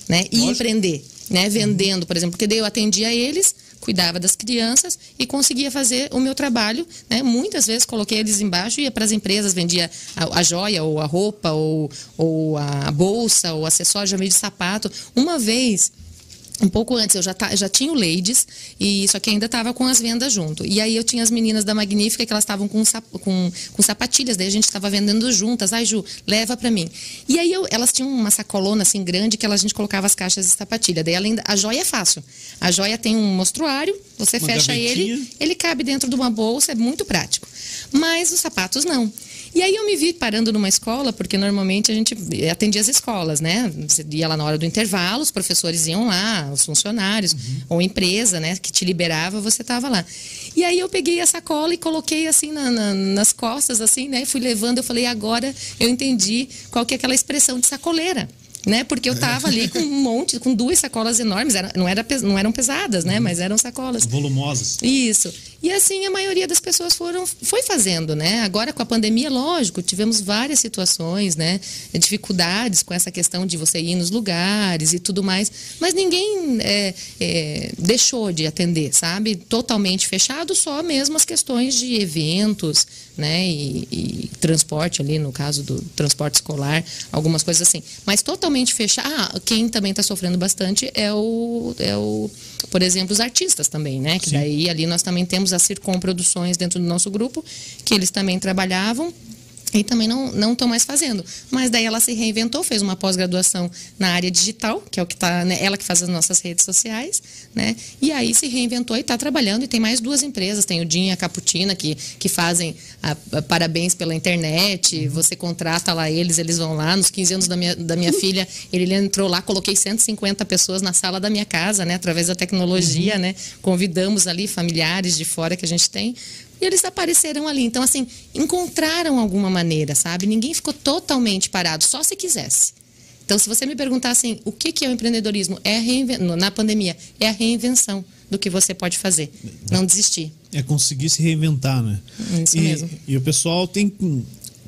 né? E Lógico. empreender, né? Vendendo, por exemplo, porque daí eu atendia eles, cuidava das crianças e conseguia fazer o meu trabalho, né? Muitas vezes coloquei eles embaixo e ia para as empresas, vendia a, a joia ou a roupa ou, ou a bolsa ou acessório, vendi sapato. Uma vez um pouco antes, eu já, ta- já tinha o Ladies, e só que ainda estava com as vendas junto. E aí eu tinha as meninas da Magnífica que elas estavam com, com, com sapatilhas, daí a gente estava vendendo juntas. Ai, Ju, leva para mim. E aí eu- elas tinham uma sacolona assim grande que elas, a gente colocava as caixas de sapatilha. Daí além a joia é fácil. A joia tem um mostruário, você Uma fecha gavetinha. ele, ele cabe dentro de uma bolsa, é muito prático. Mas os sapatos não. E aí eu me vi parando numa escola, porque normalmente a gente atendia as escolas, né? Você ia lá na hora do intervalo, os professores iam lá, os funcionários, ou empresa, né, que te liberava, você tava lá. E aí eu peguei a sacola e coloquei assim na- na- nas costas, assim, né? Fui levando, eu falei, agora eu entendi qual que é aquela expressão de sacoleira. Né? Porque eu tava ali com um monte, com duas sacolas enormes, era- não, era, não eram pesadas, né? Mas eram sacolas. Volumosas. Isso. E assim a maioria das pessoas foram, foi fazendo, né? Agora com a pandemia, lógico, tivemos várias situações, né? Dificuldades com essa questão de você ir nos lugares e tudo mais, mas ninguém é, é, deixou de atender, sabe? Totalmente fechado, só mesmo as questões de eventos, né? E, e transporte ali, no caso do transporte escolar, algumas coisas assim. Mas totalmente fechado. Ah, quem também está sofrendo bastante é o, é o, por exemplo, os artistas também, né? Que Sim. daí ali nós também temos as Circom Produções dentro do nosso grupo, que eles também trabalhavam e também não não estão mais fazendo. Mas daí ela se reinventou, fez uma pós-graduação na área digital, que é o que tá, né, ela que faz as nossas redes sociais, né? E aí se reinventou e está trabalhando e tem mais duas empresas, tem o Dinha e a Caputina que que fazem a, a, parabéns pela internet, uhum. você contrata lá eles, eles vão lá nos 15 anos da minha da minha filha, ele entrou lá, coloquei 150 pessoas na sala da minha casa, né, através da tecnologia, uhum. né? Convidamos ali familiares de fora que a gente tem e eles apareceram ali. Então, assim, encontraram alguma maneira, sabe? Ninguém ficou totalmente parado, só se quisesse. Então, se você me perguntar assim, o que, que é o empreendedorismo? É na pandemia, é a reinvenção do que você pode fazer. Não desistir. É conseguir se reinventar, né? Isso e, mesmo. E o pessoal tem.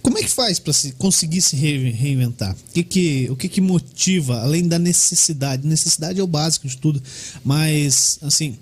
Como é que faz para se conseguir se reinventar? O que que, o que que motiva, além da necessidade? Necessidade é o básico de tudo, mas, assim,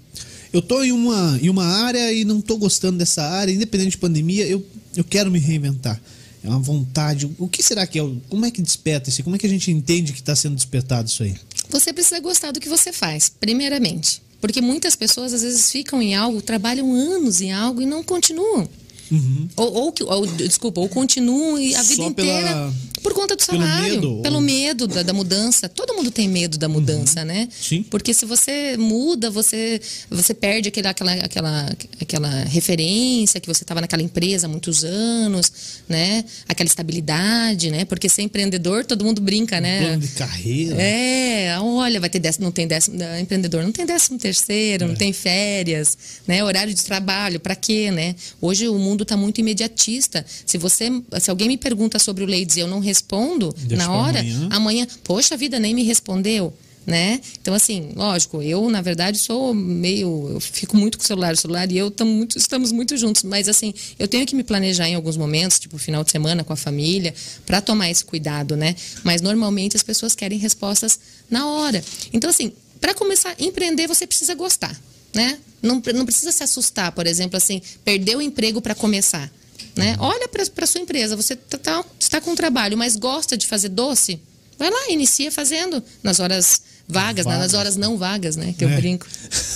eu tô em uma, em uma área e não tô gostando dessa área, independente de pandemia, eu, eu quero me reinventar. É uma vontade. O que será que é? Como é que desperta isso? Como é que a gente entende que está sendo despertado isso aí? Você precisa gostar do que você faz, primeiramente. Porque muitas pessoas às vezes ficam em algo, trabalham anos em algo e não continuam. Uhum. Ou, ou, ou, desculpa, ou continuam a vida Só inteira pela... por conta do salário. Pelo medo, pelo ou... medo da, da, mudança. Todo mundo tem medo da mudança, uhum. né? Sim. Porque se você muda, você, você perde aquele, aquela, aquela, aquela referência que você estava naquela empresa há muitos anos, né? Aquela estabilidade, né? Porque ser empreendedor, todo mundo brinca, um né? Plano de carreira. É, olha, vai ter décimo, não tem décimo, empreendedor não tem décimo terceiro, é. não tem férias, né? Horário de trabalho, para quê, né? Hoje o mundo mundo está muito imediatista. Se você, se alguém me pergunta sobre o Ladies e eu não respondo Deixa na hora, amanhã. amanhã, poxa vida, nem me respondeu. Né? Então, assim, lógico, eu, na verdade, sou meio. Eu fico muito com o celular, o celular e eu muito, estamos muito juntos, mas, assim, eu tenho que me planejar em alguns momentos, tipo final de semana com a família, para tomar esse cuidado, né? Mas, normalmente, as pessoas querem respostas na hora. Então, assim, para começar a empreender, você precisa gostar né? Não, não precisa se assustar, por exemplo, assim, perder o emprego para começar. Né? Uhum. Olha para a sua empresa, você está tá, tá com trabalho, mas gosta de fazer doce? Vai lá, inicia fazendo nas horas vagas, né? nas horas não vagas, né? Que eu é. brinco.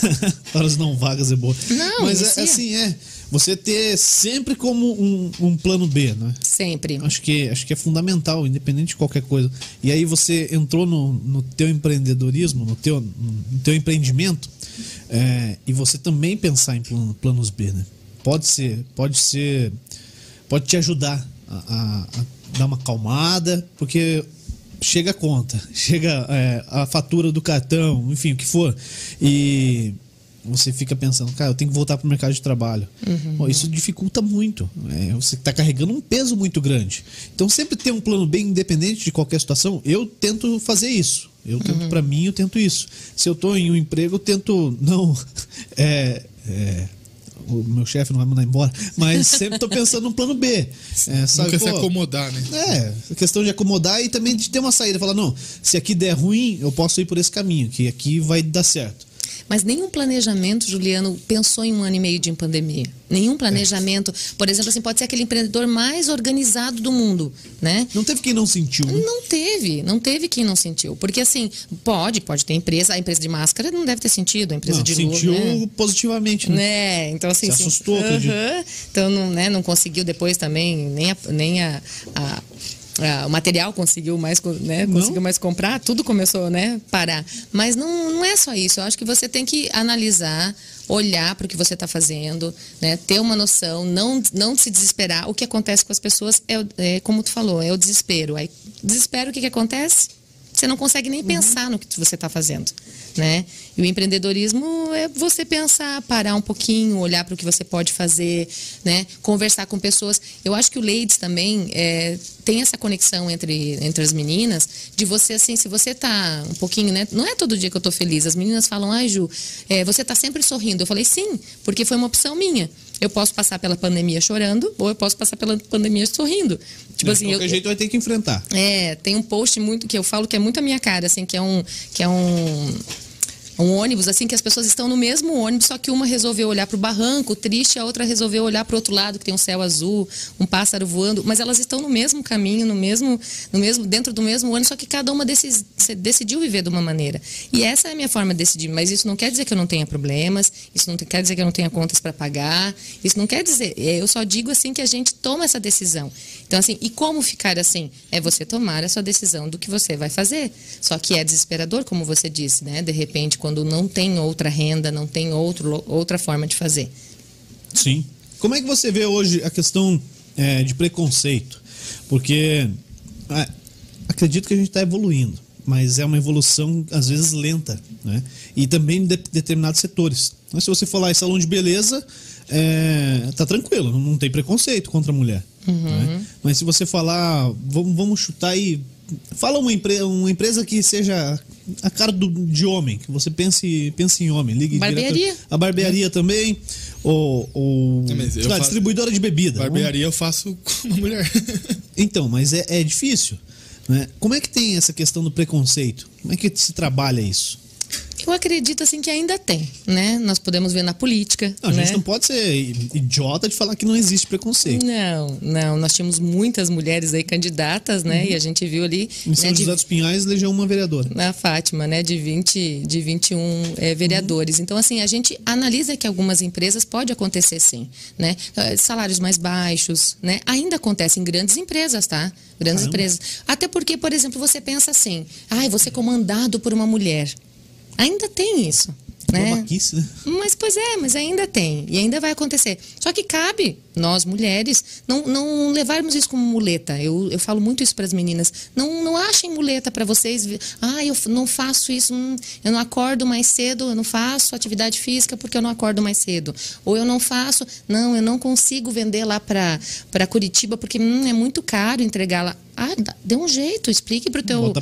horas não vagas é boa. Não, mas é, assim, é você ter sempre como um, um, plano B, né? Sempre. Acho que, acho que é fundamental, independente de qualquer coisa. E aí você entrou no, no teu empreendedorismo, no teu, no teu empreendimento, é, e você também pensar em plano, planos B, né? Pode ser, pode ser, pode te ajudar a, a, a dar uma calmada, porque chega a conta, chega é, a fatura do cartão, enfim, o que for. E você fica pensando, cara, eu tenho que voltar para o mercado de trabalho. Uhum. Bom, isso dificulta muito. É, você está carregando um peso muito grande. Então, sempre ter um plano bem independente de qualquer situação, eu tento fazer isso. Eu tento, uhum. para mim, eu tento isso. Se eu estou em um emprego, eu tento não. É, é, o meu chefe não vai mandar embora, mas sempre estou pensando no plano B. É, sabe, Nunca pô, se acomodar, né? É, questão de acomodar e também de ter uma saída. Falar, não, se aqui der ruim, eu posso ir por esse caminho, que aqui vai dar certo. Mas nenhum planejamento, Juliano, pensou em um ano e meio de pandemia. Nenhum planejamento. Por exemplo, assim, pode ser aquele empreendedor mais organizado do mundo, né? Não teve quem não sentiu. Né? Não teve, não teve quem não sentiu. Porque assim, pode, pode ter empresa, a empresa de máscara não deve ter sentido, a empresa não, de sentiu né? positivamente, né? né? Então assim, Se assustou, uh -huh. Então não, né, não conseguiu depois também nem a, nem a, a ah, o material conseguiu mais, né, conseguiu mais comprar, tudo começou, né, parar. Mas não, não é só isso. Eu acho que você tem que analisar, olhar para o que você está fazendo, né, ter uma noção, não, não se desesperar. O que acontece com as pessoas é, é como tu falou, é o desespero. Aí, desespero, o que, que acontece? Você não consegue nem pensar no que você está fazendo, né? E o empreendedorismo é você pensar, parar um pouquinho, olhar para o que você pode fazer, né? Conversar com pessoas. Eu acho que o Ladies também é, tem essa conexão entre, entre as meninas, de você, assim, se você tá um pouquinho, né? Não é todo dia que eu tô feliz. As meninas falam, ai, Ju, é, você tá sempre sorrindo. Eu falei, sim, porque foi uma opção minha. Eu posso passar pela pandemia chorando ou eu posso passar pela pandemia sorrindo. Tipo assim, de qualquer eu, jeito vai ter que enfrentar. É, tem um post muito que eu falo que é muito a minha cara, assim, que é um que é um um ônibus assim que as pessoas estão no mesmo ônibus, só que uma resolveu olhar para o barranco, triste, a outra resolveu olhar para o outro lado que tem um céu azul, um pássaro voando, mas elas estão no mesmo caminho, no mesmo, no mesmo dentro do mesmo ônibus, só que cada uma decis, decidiu viver de uma maneira. E essa é a minha forma de decidir, mas isso não quer dizer que eu não tenha problemas, isso não quer dizer que eu não tenha contas para pagar, isso não quer dizer, é, eu só digo assim que a gente toma essa decisão. Então assim, e como ficar assim? É você tomar a sua decisão do que você vai fazer. Só que é desesperador, como você disse, né? De repente quando não tem outra renda, não tem outro, outra forma de fazer. Sim. Como é que você vê hoje a questão é, de preconceito? Porque acredito que a gente está evoluindo, mas é uma evolução às vezes lenta, né? E também de determinados setores. Mas se você falar em salão de beleza, é, tá tranquilo, não tem preconceito contra a mulher. Uhum. Né? Mas se você falar, vamos, vamos chutar aí Fala uma, empre uma empresa que seja a cara do, de homem, que você pense, pense em homem. Ligue barbearia. Direto, a barbearia é. também. Ou, ou faço, distribuidora de bebida. Barbearia eu faço com uma mulher. então, mas é, é difícil. Né? Como é que tem essa questão do preconceito? Como é que se trabalha isso? Eu acredito assim que ainda tem, né? Nós podemos ver na política. Não, a né? gente não pode ser idiota de falar que não existe preconceito. Não, não. Nós tínhamos muitas mulheres aí candidatas, né? Uhum. E a gente viu ali. Em São né, José de... dos Pinhais elegeu uma vereadora. Na Fátima, né? De 20, de 21 é, vereadores. Uhum. Então, assim, a gente analisa que algumas empresas pode acontecer sim, né? Eh, salários mais baixos, né? Ainda acontece em grandes empresas, tá? Grandes Caramba. empresas. Até porque, por exemplo, você pensa assim, ai, ah, você é comandado por uma mulher. Ainda tem isso. Né? Mas, pois é, mas ainda tem. E ainda vai acontecer. Só que cabe, nós mulheres, não, não levarmos isso como muleta. Eu, eu falo muito isso para as meninas. Não, não achem muleta para vocês. Ah, eu não faço isso. Hum, eu não acordo mais cedo. Eu não faço atividade física porque eu não acordo mais cedo. Ou eu não faço. Não, eu não consigo vender lá para Curitiba porque hum, é muito caro entregar lá. Ah, dê um jeito, explique para o teu,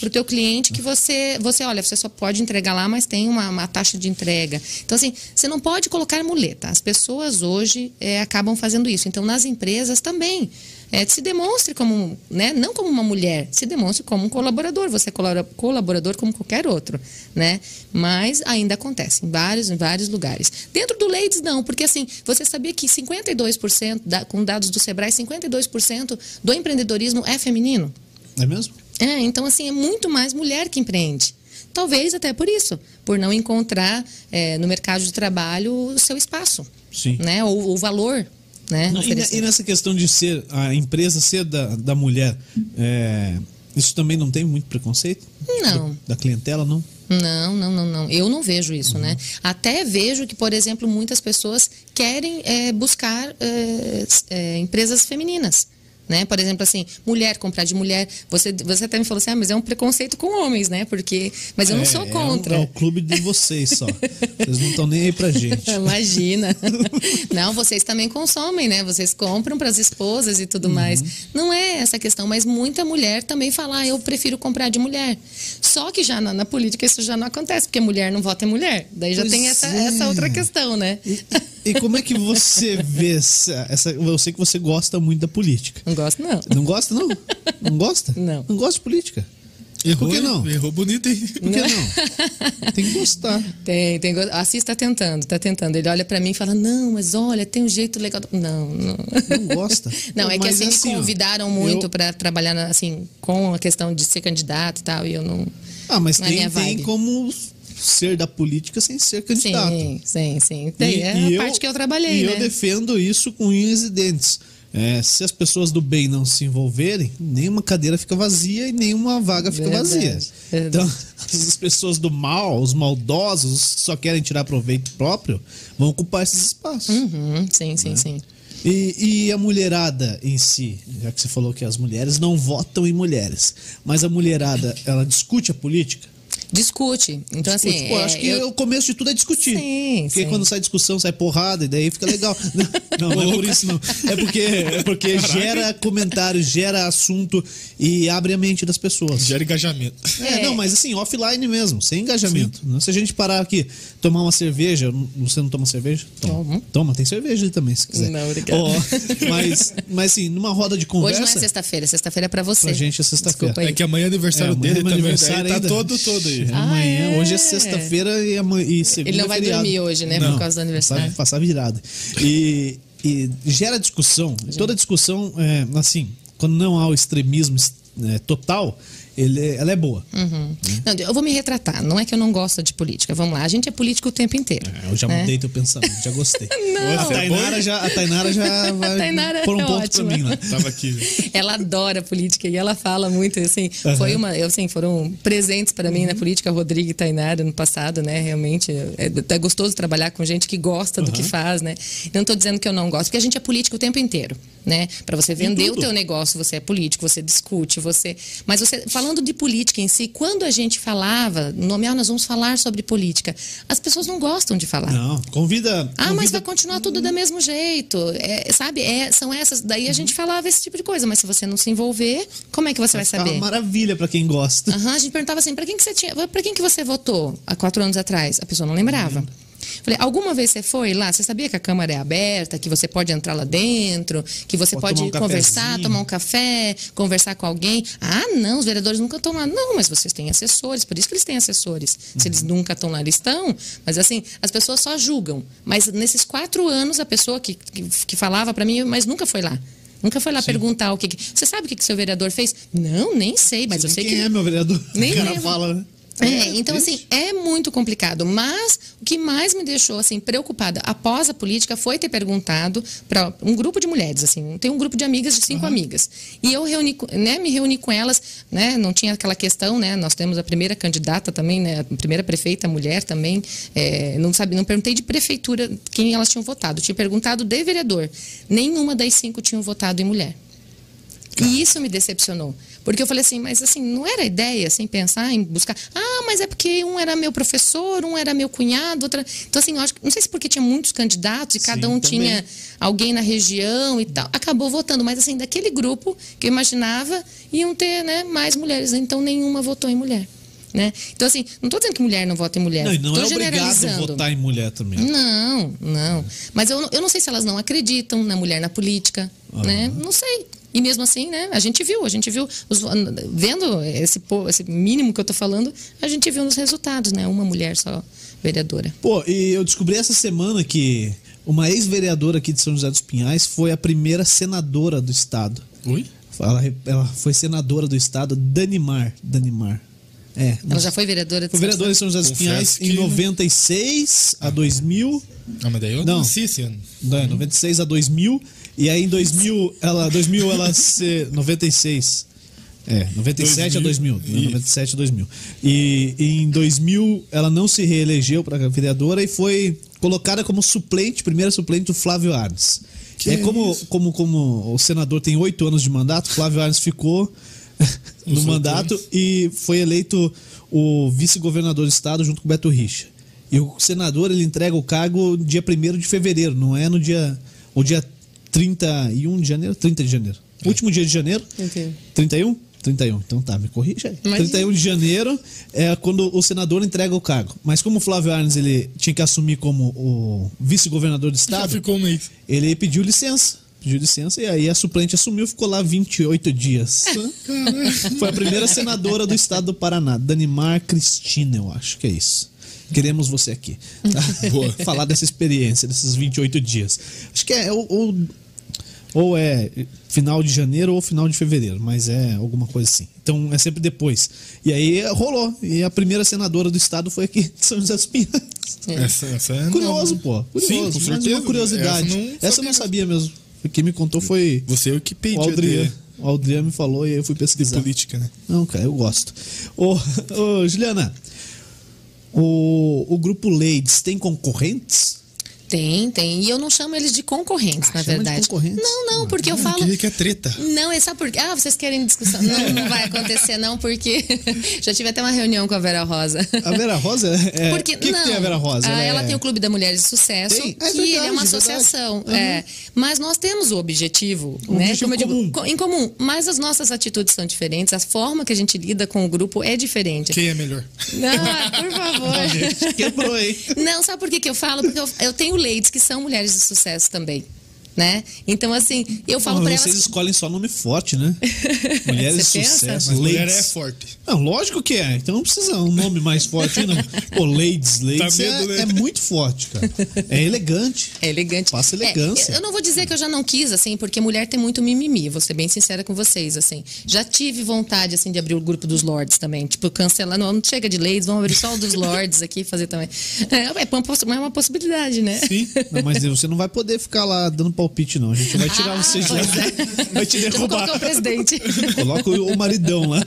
pro teu cliente que você, você, olha, você só pode entregar lá, mas tem uma, uma taxa de entrega. Então, assim, você não pode colocar muleta. As pessoas hoje é, acabam fazendo isso. Então, nas empresas também é, se demonstre como, né, não como uma mulher, se demonstre como um colaborador. Você é colaborador como qualquer outro, né? Mas ainda acontece em vários, em vários lugares. Dentro do Ladies, não, porque assim, você sabia que 52%, da, com dados do Sebrae, 52% do empreendedorismo é feminino? É mesmo? É, então assim, é muito mais mulher que empreende. Talvez até por isso, por não encontrar é, no mercado de trabalho o seu espaço. Sim. Né? O, o valor né? E, e, nessa questão de ser a empresa ser da, da mulher, é, isso também não tem muito preconceito? Não. Da, da clientela, não? Não, não, não, não. Eu não vejo isso, né? uhum. né? Até vejo que, por exemplo, muitas pessoas querem é, buscar é, é, empresas femininas. Né? Por exemplo, assim, mulher, comprar de mulher. Você, você até me falou assim, ah, mas é um preconceito com homens, né? Porque. Mas eu não sou contra. É, é o clube de vocês só. vocês não estão nem aí pra gente. Imagina. não, vocês também consomem, né? Vocês compram para as esposas e tudo uhum. mais. Não é essa questão, mas muita mulher também fala, ah, eu prefiro comprar de mulher. Só que já na, na, política isso já não acontece, porque mulher não vota em mulher. Daí já pois tem essa, é. essa outra questão, né? E, como é que você vê essa, essa. Eu sei que você gosta muito da política gosto, não. Não gosta, não? Não gosta? Não. Não gosta de política? Errou, Por que não? Errou bonito, hein? Por que não? tem que gostar. Tem, tem. Assis está tentando, está tentando. Ele olha para mim e fala: Não, mas olha, tem um jeito legal. Não, não. Não gosta? Não, é que assim, assim, me convidaram ó, muito eu... para trabalhar assim, com a questão de ser candidato e tal, e eu não. Ah, mas não é tem, é tem como ser da política sem ser candidato. Sim, sim, sim. Tem, e, é e a eu, parte que eu trabalhei. E né? eu defendo isso com unhas e dentes. É, se as pessoas do bem não se envolverem, nenhuma cadeira fica vazia e nenhuma vaga fica verdade, vazia. Verdade. Então, as pessoas do mal, os maldosos, que só querem tirar proveito próprio, vão ocupar esses espaços. Uhum, sim, sim, né? sim. E, e a mulherada em si, já que você falou que as mulheres não votam em mulheres, mas a mulherada, ela discute a política? Discute. Então, Discute. assim. Pô, é, acho que eu- o começo de tudo é discutir. Sim, porque sim. quando sai discussão, sai porrada, e daí fica legal. Não, não, é por isso, não. É porque, é porque gera comentário, gera assunto e abre a mente das pessoas. Gera engajamento. É, É. não, mas assim, offline mesmo, sem engajamento. Né? Se a gente parar aqui, tomar uma cerveja, você não toma cerveja? Toma. Tomo. Toma, tem cerveja ali também, se quiser. Não, obrigada. Ó, mas, mas assim, numa roda de Hoje conversa. não é sexta-feira, sexta-feira é pra você. Pra gente é sexta-feira. É que amanhã é aniversário É, amanhã dele é também, aniversário daí tá ainda. todo, aí. Ah, Amanhã, é? hoje é sexta-feira e, e segunda Ele não vai feriado. dormir hoje, né, Não, por causa do aniversário. Passar, passar virada. E, e gera discussão. Toda discussão, é, assim, quando não há o extremismo é, total, ele, ela é boa. Uhum. Não, eu vou me retratar. Não é que eu não gosto de política. Vamos lá, a gente é político o tempo inteiro. É, eu já né? mudei teu pensamento, já gostei. Não. A Tainara já, a Tainara já vai A Tainara pôr um é ponto ótima. pra mim lá. Tava aqui. Ela adora política e ela fala muito, assim, Aham. foi uma, eu, assim, foram presentes para mim na política, Rodrigo e Tainara no passado, né, realmente, é, é gostoso trabalhar com gente que gosta do que faz, né, não estou dizendo que eu não gosto, porque a gente é político o tempo inteiro, né, para você vender o teu negócio, você é político, você discute, você, mas você, falando de política em si, quando a gente falava, no nome, ah, nós vamos falar sobre política, as pessoas não gostam de falar. Não, convida. Ah, mas convida- vai continuar tudo do mesmo jeito. É, sabe? É, são essas. Daí a gente falava esse tipo de coisa. Mas se você não se envolver, como é que você vai Fica uma saber? maravilha pra quem gosta. Aham, a gente perguntava assim, pra quem que você tinha. Pra quem que você votou há quatro anos atrás? A pessoa não lembrava. Falei, alguma vez você foi lá? Você sabia que a Câmara é aberta, que você pode entrar lá dentro, que você Pode pode, tomar um conversar, cafezinho. tomar um café, conversar com alguém? Ah, não, os vereadores nunca estão lá. Não, mas vocês têm assessores, por isso que eles têm assessores. Se eles nunca estão lá, eles estão. Mas assim, as pessoas só julgam. Mas nesses quatro anos, a pessoa que, que, que falava para mim, mas nunca foi lá. Nunca foi lá perguntar o que, que. Você sabe o que, que seu vereador fez? Não, nem sei, mas eu sei quem que. é meu vereador? Nem o cara lembro. fala, né? É, então assim, é muito complicado, mas o que mais me deixou assim preocupada após a política foi ter perguntado para um grupo de mulheres, assim, tem um grupo de amigas de cinco amigas. E eu reuni, né, me reuni com elas, né, não tinha aquela questão, né, nós temos a primeira candidata também, né, a primeira prefeita mulher também, é, não sabe, não perguntei de prefeitura quem elas tinham votado, tinha perguntado de vereador. Nenhuma das cinco tinham votado em mulher. E isso me decepcionou. Porque eu falei assim, mas assim, não era ideia, assim, pensar em buscar. Ah, mas é porque um era meu professor, um era meu cunhado, outra. Então, assim, eu acho. Não sei se porque tinha muitos candidatos e cada Sim, um também. tinha alguém na região e tal. Acabou votando. Mas assim, daquele grupo que eu imaginava, iam ter né, mais mulheres. Então nenhuma votou em mulher. Né? Então, assim, não estou dizendo que mulher não vota em mulher. Não, e não Tô é obrigado a generalizando. votar em mulher também. Não, não. Mas eu, não- eu não sei se elas não acreditam na mulher na política, né? Não sei. E mesmo assim, né? A gente viu, a gente viu, os- vendo esse, esse mínimo que eu tô falando, a gente viu nos resultados, né? Uma mulher só vereadora. Pô, e eu descobri essa semana que uma ex-vereadora aqui de São José dos Pinhais foi a primeira senadora do estado. Ui? Ela, ela foi senadora do estado, Danimar. Danimar. É. Ela já foi vereadora de Foi vereadora em São José dos Pinhais em que- 96 a 2000. Ah, mas daí eu Não. não nasci esse ano. Não, é 96 a 2000. E aí em 2000, ela, 2000 ela se. 96. É, 97 a 2000. 2000. 97 a 2000. E, e em 2000 ela não se reelegeu para vereadora e foi colocada como suplente, primeira suplente do Flávio Arnes. Que aí, como, isso? como, como o senador tem oito anos de mandato, Flávio Arnes ficou no mandato e foi eleito o vice-governador do estado junto com o Beto Richa. E o senador ele entrega o cargo dia 1 de fevereiro, não é no dia. O dia 31 de janeiro? 30 de janeiro. Último dia de janeiro? 31. 31? 31. Então tá, me corrija aí. Imagina. 31 de janeiro é quando o senador entrega o cargo. Mas como o Flávio Arnes ele tinha que assumir como o vice-governador do Já estado, ficou um mês. ele pediu licença. Pediu licença e aí a suplente assumiu, ficou lá 28 dias. Foi a primeira senadora do estado do Paraná, Danimar Cristina, eu acho que é isso. Queremos você aqui. Tá? Boa. Falar dessa experiência, desses 28 dias. Acho que é ou, ou, ou é final de janeiro ou final de fevereiro, mas é alguma coisa assim. Então é sempre depois. E aí rolou. E a primeira senadora do estado foi aqui de São José dos Pinhais. Essa, essa é Curioso, nova. pô. Curioso. Sim, com certeza. uma curiosidade. Essa, não Essa eu não sabia mesmo. Quem me contou foi Você é o que o pediu Aldrian. de, O Aldrian me falou e aí eu fui de pesquisar. política, né? Não, cara, eu gosto. Ô, ô Juliana, o, o grupo Ladies tem concorrentes? Tem, tem. E eu não chamo eles de concorrentes, Ah, na chama de verdade. concorrentes? Não, não, porque eu Ah, falo. queria que é treta. Não, é só porque. Ah, vocês querem discussão? Não, não vai acontecer, não, porque já tive até uma reunião com a Vera Rosa. A Vera Rosa é. Porque, o que, não, que tem a Vera Rosa? ah, ela é- tem o Clube da Mulheres de Sucesso, Tem? É que ele é verdade, uma verdade. associação. Uhum. é. mas nós temos o objetivo, Um né? objetivo Como eu digo, comum. co- em comum. Mas as nossas atitudes são diferentes, a forma que a gente lida com o grupo é diferente. Quem é melhor? Não, por favor. Gente, quebrou, hein? Não, sabe por que, que eu falo? Porque eu, eu tenho ladies que são mulheres de sucesso também. Né? Então, assim, eu falo Não, pra vocês elas. escolhem só nome forte, né? Mulheres de Você sucesso. Mas mulher é forte. Não, lógico que é. Então não precisa um nome mais forte, não. Pô, ladies, ladies Tá medo, é, né? é muito forte, cara. É elegante. É elegante. Passa É, elegância. eu não vou dizer que eu já não quis, assim, porque mulher tem muito mimimi, vou ser bem sincera com vocês, assim. Já tive vontade, assim, de abrir o grupo dos lords também. Tipo, cancelando, não chega de ladies, vamos abrir só o dos lords aqui e fazer também. É, é uma é uma possibilidade, né? Sim. Não, mas você não vai poder ficar lá dando palpite, não. A gente vai tirar Ah, vocês lá. pois Vai te derrubar. colocar o presidente. Coloca o maridão lá.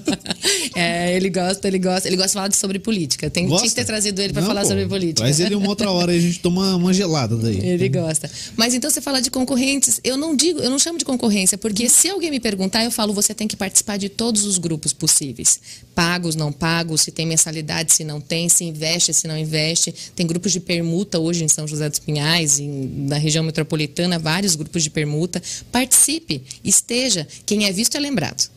É, ele gosta, ele gosta, ele gosta de falar sobre política. Tem, tinha que ter trazido ele para falar pô, sobre política. Traz ele uma outra hora e a gente toma uma gelada daí. Ele gosta. Mas então você fala de concorrentes, eu não digo, eu não chamo de concorrência, porque se alguém me perguntar, eu falo, você tem que participar de todos os grupos possíveis. Pagos, não pagos, se tem mensalidade, se não tem, se investe, se não investe. Tem grupos de permuta hoje em São José dos Pinhais, em, na região metropolitana, vários grupos de permuta. Participe, esteja. Quem é visto é lembrado.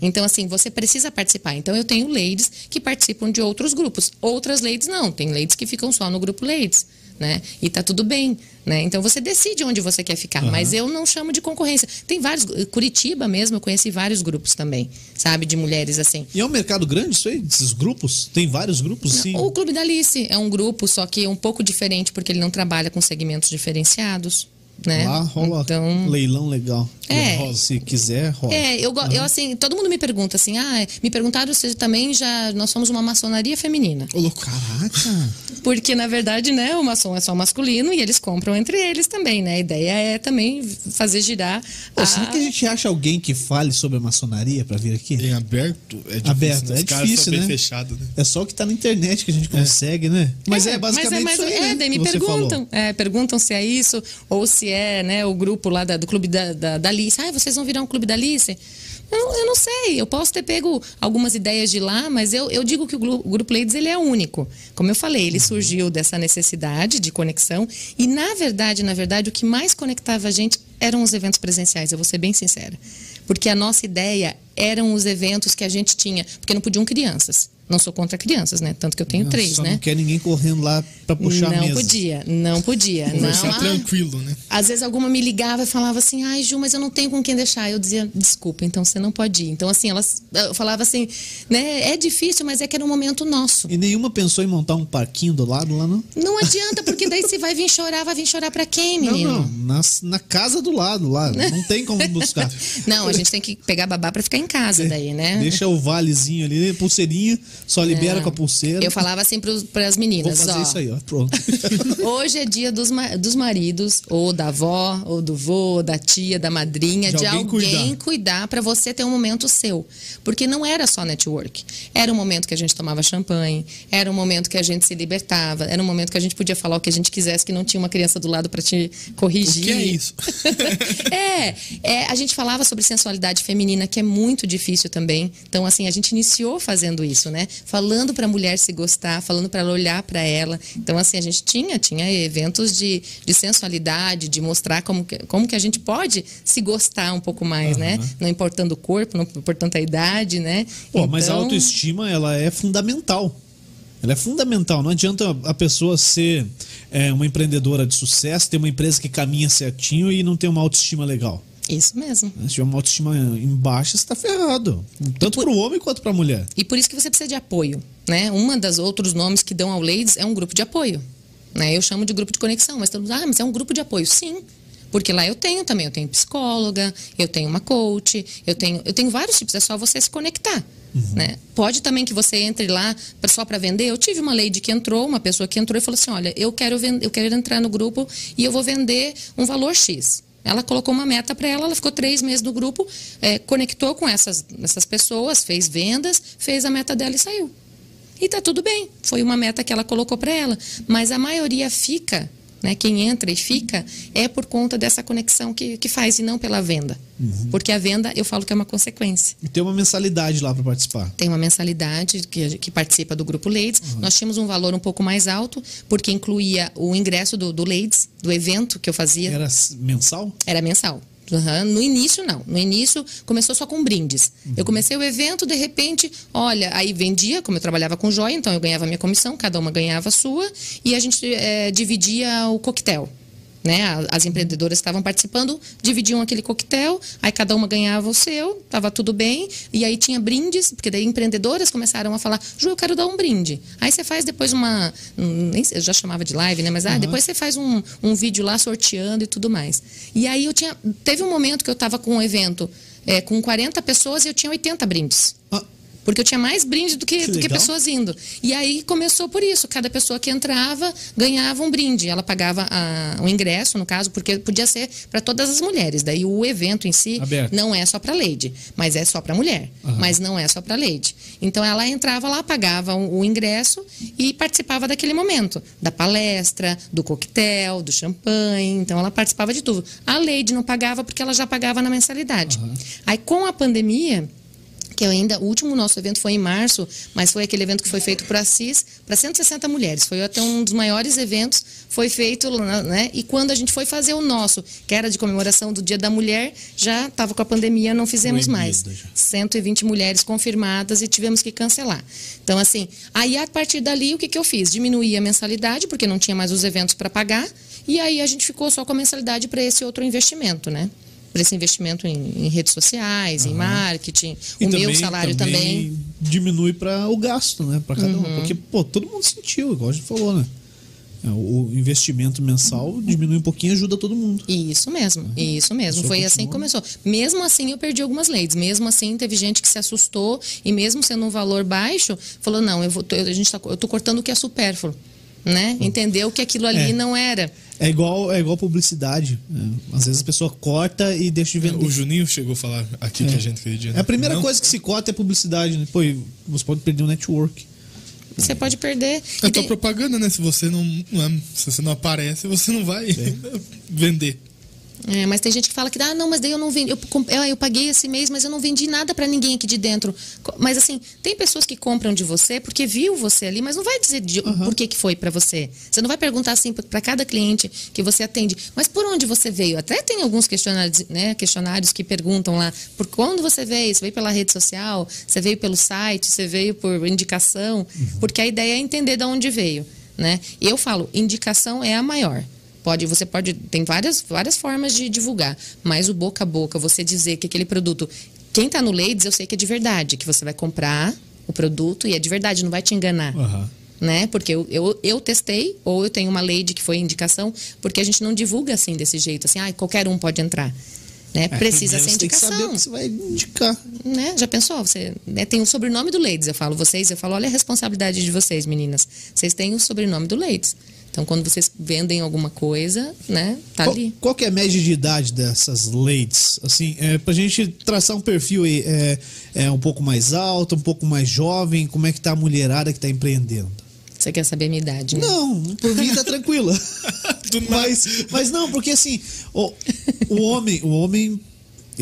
Então, assim, você precisa participar. Então, eu tenho ladies que participam de outros grupos. Outras ladies não. Tem ladies que ficam só no grupo ladies. Né? E tá tudo bem, né? Então você decide onde você quer ficar, mas eu não chamo de concorrência. Tem vários, Curitiba mesmo, eu conheci vários grupos também, sabe, de mulheres assim. E é um mercado grande isso aí? Esses grupos? Tem vários grupos, sim. O Clube da Alice é um grupo, só que é um pouco diferente porque ele não trabalha com segmentos diferenciados, né? Lá rola então, leilão legal. É. Se quiser, rola. É, eu, go- eu assim, todo mundo me pergunta assim, ah, me perguntaram se também já nós somos uma maçonaria feminina. Ô, louco. Caraca! Porque, na verdade, né, o maçom é só masculino e eles compram entre eles também, né? A ideia é também fazer girar. Pô, a- será que a gente acha alguém que fale sobre a maçonaria pra vir aqui? Em aberto é difícil. Aberto, né? é difícil, né? fechados, né? É só o que tá na internet que a gente consegue, né? Mas é, basicamente mas isso aí, é, né, daí que me perguntam. É, perguntam se é isso ou se é né, o grupo lá da- do clube da, da, da Alice. Ah, vocês vão virar um clube da Alice? Eu, eu não sei, eu posso ter pego algumas ideias de lá, mas eu, eu digo que o, Grupo Ladies ele é único. Como eu falei, ele surgiu dessa necessidade de conexão e, na verdade, na verdade, o que mais conectava a gente eram os eventos presenciais, eu vou ser bem sincera. Porque a nossa ideia eram os eventos que a gente tinha, porque não podiam crianças. Não sou contra crianças, né? Tanto que eu tenho Não, três, só né? não quer ninguém correndo lá pra puxar a não mesa. podia, não podia. não, Conversar ah, tranquilo, né? às vezes alguma me ligava e falava assim, ai Ju, mas eu não tenho com quem deixar. Eu dizia, desculpa, então você não pode ir. Então assim, elas eu falava assim, né, é difícil, mas é que era um momento nosso. E nenhuma pensou em montar um parquinho do lado lá, não? Não adianta, porque daí se vai vir chorar, vai vir chorar pra quem, Não, menino? não. Na, na casa do lado lá. Não tem como buscar. Não, a gente tem que pegar babá pra ficar em casa daí, né? Deixa o valezinho ali, pulseirinha, só libera Não. com a pulseira. Eu falava assim pras Vou meninas, fazer ó. isso aí, ó. Pronto. Hoje é dia dos, ma- dos maridos, ou da avó, ou do vô, da tia, da madrinha, De de, alguém alguém cuidar para você ter um momento seu. Porque não era só network. Era um momento que a gente tomava champanhe, era um momento que a gente se libertava, era um momento que a gente podia falar o que a gente quisesse, que não tinha uma criança do lado para te corrigir. O que é isso? é, é, a gente falava sobre sensualidade feminina, que é muito difícil também. Então, assim, a gente iniciou fazendo isso, né? Falando para a mulher se gostar, falando para ela olhar para ela. Então, assim, a gente tinha, tinha eventos de, de sensualidade, de mostrar como que, como que a gente pode se gostar um pouco mais, né? Não importando o corpo, não importando a idade, né? Pô, mas a Então, autoestima, ela é fundamental. Ela é fundamental. Não adianta a pessoa ser é, uma empreendedora de sucesso, ter uma empresa que caminha certinho e não ter uma autoestima legal. Isso mesmo. Se tiver uma autoestima em baixa, você tá ferrado. Tanto por- pro homem quanto pra mulher. E por isso que você precisa de apoio, né? Uma das outros nomes que dão ao Ladies é um grupo de apoio, né? Eu chamo de grupo de conexão, mas todo mundo, ah, mas é um grupo de apoio, sim. Porque lá eu tenho também, eu tenho psicóloga, eu tenho uma coach, eu tenho, eu tenho vários tipos, é só você se conectar. Né? Pode também que você entre lá só para vender. Eu tive uma lady que entrou, uma pessoa que entrou e falou assim: olha, eu quero, vender, eu quero entrar no grupo e eu vou vender um valor X. Ela colocou uma meta para ela, ela ficou três meses no grupo, eh, conectou com essas, essas pessoas, fez vendas, fez a meta dela e saiu. E tá tudo bem. Foi uma meta que ela colocou para ela. Mas a maioria fica né? Quem entra e fica é por conta dessa conexão que, que faz e não pela venda. Uhum. Porque a venda, eu falo que é uma consequência. E tem uma mensalidade lá para participar? Tem uma mensalidade que, que participa do grupo Ladies. Uhum. Nós tínhamos um valor um pouco mais alto, porque incluía o ingresso do, do Ladies, do evento que eu fazia. Era mensal? Era mensal. Uhum. No início, não. No início, começou só com brindes. Uhum. Eu comecei o evento, de repente, olha, aí vendia, como eu trabalhava com joia, então eu ganhava minha comissão, cada uma ganhava a sua, e a gente é, dividia o coquetel. Né? As empreendedoras estavam participando dividiam aquele coquetel, aí cada uma ganhava o seu, estava tudo bem, e aí tinha brindes, porque daí empreendedoras começaram a falar: Ju, eu quero dar um brinde. Aí você faz depois uma. Nem, eu já chamava de live, né? Mas ah, depois você faz um, um vídeo lá sorteando e tudo mais. E aí eu tinha. Teve um momento que eu estava com um evento é, com 40 pessoas e eu tinha 80 brindes. Ah. Porque eu tinha mais brinde do que, que do que pessoas indo. E aí começou por isso. Cada pessoa que entrava ganhava um brinde. Ela pagava o um ingresso, no caso, porque podia ser para todas as mulheres. Daí o evento em si Aberto. não é só para lady, mas é só para mulher. Uhum. Mas não é só para lady. Então ela entrava lá, pagava o, o ingresso e participava daquele momento. Da palestra, do coquetel, do champanhe. Então ela participava de tudo. A lady não pagava porque ela já pagava na mensalidade. Uhum. Aí com a pandemia que ainda, o último nosso evento foi em março, mas foi aquele evento que foi feito para CIS, para 160 mulheres. Foi até um dos maiores eventos, foi feito, né? E quando a gente foi fazer o nosso, que era de comemoração do Dia da Mulher, já estava com a pandemia, não fizemos mais. Já. 120 mulheres confirmadas e tivemos que cancelar. Então, assim, aí a partir dali, o que, que eu fiz? Diminuí a mensalidade, porque não tinha mais os eventos para pagar, e aí a gente ficou só com a mensalidade para esse outro investimento, né? Para esse investimento em, em, redes sociais, uhum. em marketing. E o também, meu salário também, também. diminui para o gasto, né? Para cada uhum. um. Porque, pô, todo mundo sentiu, igual a gente falou, né? É, o investimento mensal diminui um pouquinho ajuda todo mundo. Isso mesmo, uhum. isso mesmo. Foi assim que começou. Mesmo assim, eu perdi algumas leis. Mesmo assim, teve gente que se assustou e mesmo sendo um valor baixo, falou: não, eu, gente tá, eu tô cortando o que é supérfluo. Né? Entendeu que aquilo ali é. não era. É igual, é igual publicidade. É. Às vezes a pessoa corta e deixa de vender. O Juninho chegou a falar aqui é. que a gente acredita. É a primeira Não? coisa que se corta é publicidade. Né? Pô, você pode perder o network. Você pode perder. É tua tem... propaganda, né? Se você não, não é, se você não aparece, você não vai vender. É, mas tem gente que fala que, ah, não, mas daí eu não vendi. Eu, eu, eu paguei esse mês, mas eu não vendi nada para ninguém aqui de dentro. Mas assim, tem pessoas que compram de você porque viu você ali, mas não vai dizer de, uhum. por que, que foi para você. Você não vai perguntar assim para cada cliente que você atende, mas por onde você veio? Até tem alguns questionários, né, questionários que perguntam lá, por quando você veio? Você veio pela rede social? Você veio pelo site? Você veio por indicação? Uhum. Porque a ideia é entender de onde veio. Né? E eu falo, indicação é a maior. Pode, você pode, tem várias, várias formas de divulgar, mas o boca a boca, você dizer que aquele produto, quem está no Ladies, eu sei que é de verdade, que você vai comprar o produto e é de verdade, não vai te enganar. Uhum. Né? Porque eu, eu, eu, testei, ou eu tenho uma lady que foi indicação, porque a gente não divulga assim, desse jeito, assim, ah, qualquer um pode entrar. Né? É, Precisa ser indicação. Tem que saber o que você vai indicar. Né? Já pensou? Você né? tem o sobrenome do Ladies. Eu falo, vocês, eu falo, olha a responsabilidade de vocês, meninas. Vocês têm o sobrenome do Ladies. Então, quando vocês vendem alguma coisa, né, tá qual, ali. Qual que é a média de idade dessas ladies? Assim, é, pra gente traçar um perfil aí, é, é um pouco mais alto, um pouco mais jovem, como é que tá a mulherada que tá empreendendo? Você quer saber a minha idade, né? Não, por mim tá tranquila. mas, mas não, porque assim, o, o homem, o homem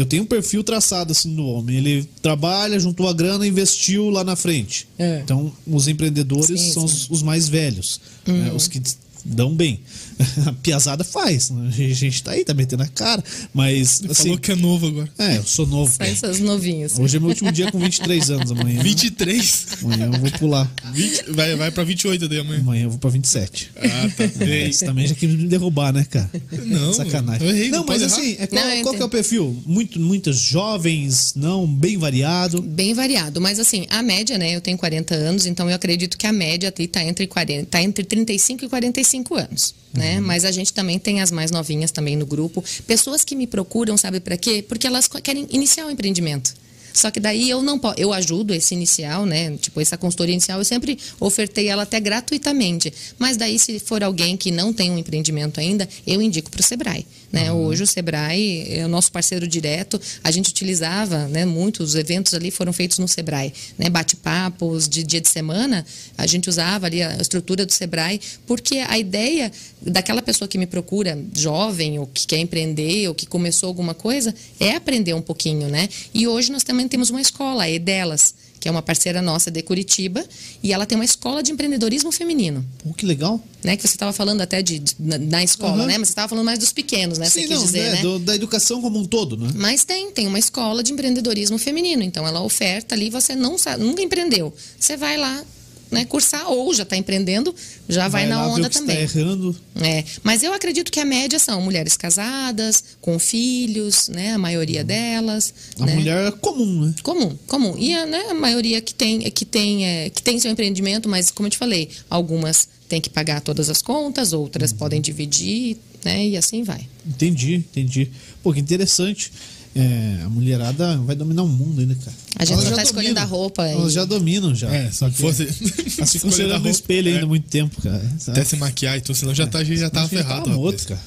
eu tenho um perfil traçado assim no homem. Ele trabalha, juntou a grana, investiu lá na frente. É. Então, os empreendedores sim, são sim. Os, os, mais velhos, uhum. né? os que dão bem. A piazada faz. Né? A gente tá aí, tá metendo a cara. Mas. Você assim, falou que é novo agora. É, eu sou novo. Sai essas novinhas. Hoje é meu último dia com 23 anos amanhã. 23? Amanhã eu vou pular. 20, vai, vai pra 28 daí amanhã. Amanhã eu vou pra 27. Ah, tá. É, você também já quis me derrubar, né, cara? Não. Sacanagem. Eu errei, não, mas assim, é qual, não, qual que é o perfil? Muito, muitas jovens, não, bem variado. Bem variado. Mas assim, a média, né? Eu tenho 40 anos, então eu acredito que a média tá entre, 40, tá entre 35 e 45 anos né? Uhum. Mas a gente também tem as mais novinhas também no grupo. Pessoas que me procuram, sabe para quê? Porque elas querem iniciar o empreendimento. Só que daí eu não eu ajudo esse inicial, né? Tipo, essa consultoria inicial, eu sempre ofertei ela até gratuitamente. Mas daí, se for alguém que não tem um empreendimento ainda, eu indico para o Sebrae. Né? Uhum. Hoje o Sebrae é o nosso parceiro direto. A gente utilizava, né, muitos eventos ali foram feitos no Sebrae, né? Bate-papos de dia de semana, a gente usava ali a estrutura do Sebrae, porque a ideia daquela pessoa que me procura, jovem, ou que quer empreender, ou que começou alguma coisa, é aprender um pouquinho, né? E hoje nós também temos uma escola, a Edelas, que é uma parceira nossa de Curitiba, e ela tem uma escola de empreendedorismo feminino. Pô, que legal. Né, que você estava falando até de, de na, na, escola, uhum. né? Mas você estava falando mais dos pequenos, né? Sim, você não, dizer, né? né? Do, da educação como um todo, né? Mas tem, tem uma escola de empreendedorismo feminino. Então ela oferta ali, você não sabe, nunca empreendeu. Você vai lá, né, cursar ou já está empreendendo, já vai, vai na onda também. Está errando. É, mas eu acredito que a média são mulheres casadas, com filhos, né, a maioria delas. A né? mulher é comum, né? Comum, comum. E a, né, a maioria que tem, que tem, é, que tem seu empreendimento, mas como eu te falei, algumas têm que pagar todas as contas, outras uhum. podem dividir, né, e assim vai. Entendi, entendi. Pô, que interessante. É, a mulherada vai dominar o mundo ainda, cara. A gente já, já tá escolhendo a roupa. Aí. Elas já dominam já. É, só que fosse. Assim considerando o espelho ainda é. muito tempo, cara. Sabe? Até se maquiar, então senão já, tá, já tava ferrado. Tá morto, cara.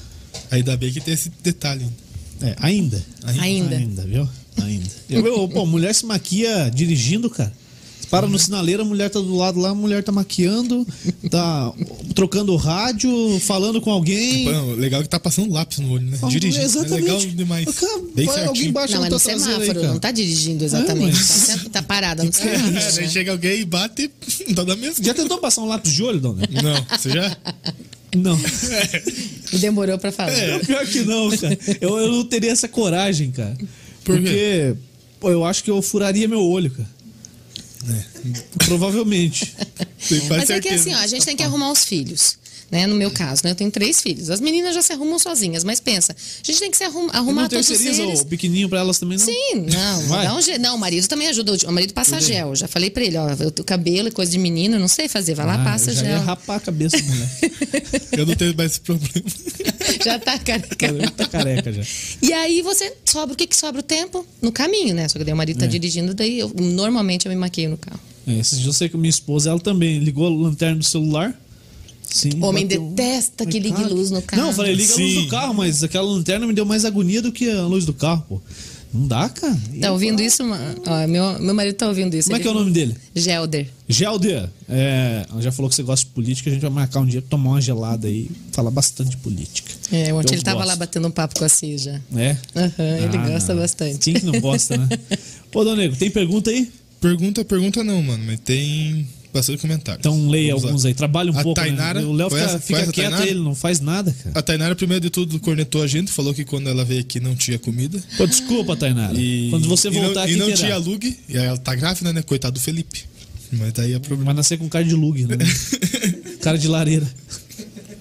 Ainda bem que tem esse detalhe. É, ainda. Ainda. Ainda, ainda viu? Ainda. Eu, pô, mulher se maquia dirigindo, cara. Para no sinaleiro, a mulher tá do lado lá, a mulher tá maquiando, tá trocando o rádio, falando com alguém. Pô, legal que tá passando lápis no olho, né? Dirigindo. Exatamente. É legal demais. Bem vai, alguém baixa não, mas no semáforo, aí, não tá dirigindo exatamente. É, mas... tá, tá parada no semáforo. É, né? chega alguém e bate e tá da mesma. Já tentou passar um lápis de olho, dona? Não, você já? Não. E demorou pra falar. É, pior que não, cara. Eu, eu não teria essa coragem, cara. Por porque pô, eu acho que eu furaria meu olho, cara. É. Provavelmente. Mas é que assim, ó, a gente tem que arrumar os filhos. Né? No meu caso, né? Eu tenho três filhos. As meninas já se arrumam sozinhas, mas pensa, a gente tem que se arrum, arrumar todos os eles. o pequenininho para elas também não? Sim, não. Dá um, não, o marido também ajuda. O marido passa Tudo gel. Já falei para ele, ó, o cabelo, coisa de menino, não sei fazer. Vai lá, ah, passa eu já gel. Ia rapar a cabeça moleque. eu não tenho mais esse problema. já tá careca. tá careca já. E aí você sobra o que que sobra o tempo? No caminho, né? Só que daí o marido tá é. dirigindo, daí eu, normalmente eu me maqueio no carro. É, eu sei que minha esposa, ela também ligou a lanterna do celular. Sim, Homem detesta que ligue luz no carro. Não, eu falei, liga Sim. a luz do carro, mas aquela lanterna me deu mais agonia do que a luz do carro, pô. Não dá, cara. Tá ouvindo isso? Ó, meu, meu marido tá ouvindo isso. Como é que é o nome dele? Gelder. Gelder, é, já falou que você gosta de política, a gente vai marcar um dia pra tomar uma gelada aí, falar bastante de política. É, ontem ele gosto. tava lá batendo um papo com a Cis já. É? Uhum, ele ah, gosta não. bastante. Quem que não gosta, né? Ô, Donego, tem pergunta aí? Pergunta, pergunta não, mano, mas tem bastante comentário. Então leia Vamos alguns lá. aí, trabalha um a pouco. Né? Tainara, né? O Léo fica, fica quieto, ele não faz nada, cara. A Tainara, primeiro de tudo, cornetou a gente, falou que quando ela veio aqui não tinha comida. Pô, desculpa, Tainara. E, quando você voltar e não, aqui. E não tinha lug, e aí ela tá grávida, né? Coitado do Felipe. Mas daí é problema. Vai nascer com cara de lug, né? cara de lareira.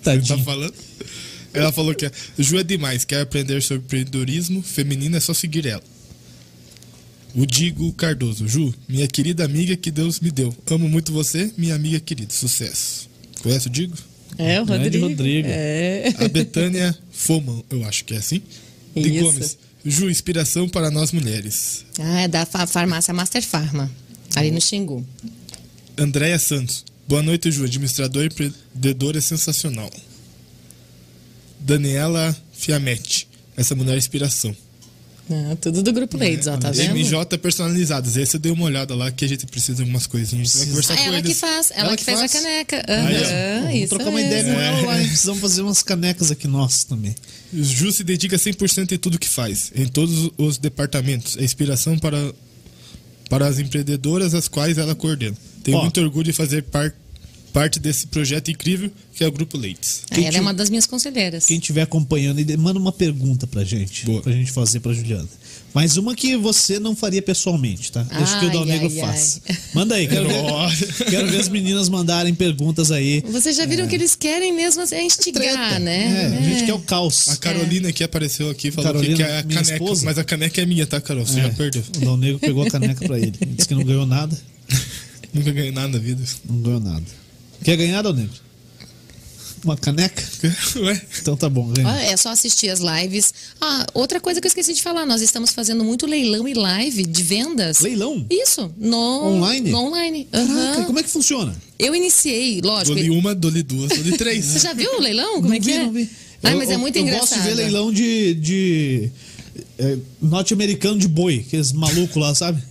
Tadinho. Tá falando? Ela falou que Ju é demais, quer aprender sobre empreendedorismo feminino, é só seguir ela. O Digo Cardoso. Ju, minha querida amiga que Deus me deu. Amo muito você, minha amiga querida. Sucesso. Conhece o Digo? É, o Rodrigo. Rodrigo. É. A Betânia Foman, eu acho que é assim. De Isso. Gomes. Ju, inspiração para nós mulheres. Ah, é da farmácia Master Pharma, ali no Xingu. Andréia Santos. Boa noite, Ju. Administrador e empreendedora é sensacional. Daniela Fiametti. Essa mulher é inspiração. É, tudo do Grupo Ladies, ó, tá vendo? MJ personalizados. Esse eu dei uma olhada lá que a gente precisa de algumas coisinhas. Vai conversar ah, com ela eles. que faz, ela, ela que, faz, faz, a caneca. Uhum, Aí, Vamos trocar uma ideia com ela lá. Precisamos fazer umas canecas aqui nossas também. Ju se dedica 100% em tudo que faz, em todos os departamentos. É inspiração para, para as empreendedoras as quais ela coordena. Tenho ó, muito orgulho de fazer parte parte desse projeto incrível que é o Grupo Leites. Ah, ela é uma das minhas conselheiras. Quem estiver acompanhando, manda uma pergunta pra gente. Boa. Pra gente fazer pra Juliana. Mas uma que você não faria pessoalmente, tá? Deixa que o Dal Negro faz. Manda aí, quero ver, quero ver as meninas mandarem perguntas aí. Vocês já viram é. que eles querem mesmo é instigar, Treta. né? É, a gente quer o caos. A Carolina que apareceu aqui falou Carolina, que é a caneca, esposa. mas a caneca é minha, tá, Carol? Você é. já perdeu. O Dal Negro pegou a caneca pra ele. Disse que não ganhou nada. Nunca ganhei nada na vida. Não ganhou nada. Quer ganhar, Negro? Uma caneca? Ué? Então tá bom, ganha. Ah, É só assistir as lives. Ah, outra coisa que eu esqueci de falar, nós estamos fazendo muito leilão e live de vendas. Leilão? Isso, no Online? no online. Caraca, aham. como é que funciona? Eu iniciei, lógico. Dou-lhe uma, dou-lhe duas, dou-lhe três. Você já viu o leilão? Como não é que vi, é? não vi. Ah, Eu- mas é eu- muito eu engraçado. gosto de ver leilão de. de é, norte-americano de boi, aqueles malucos lá, sabe?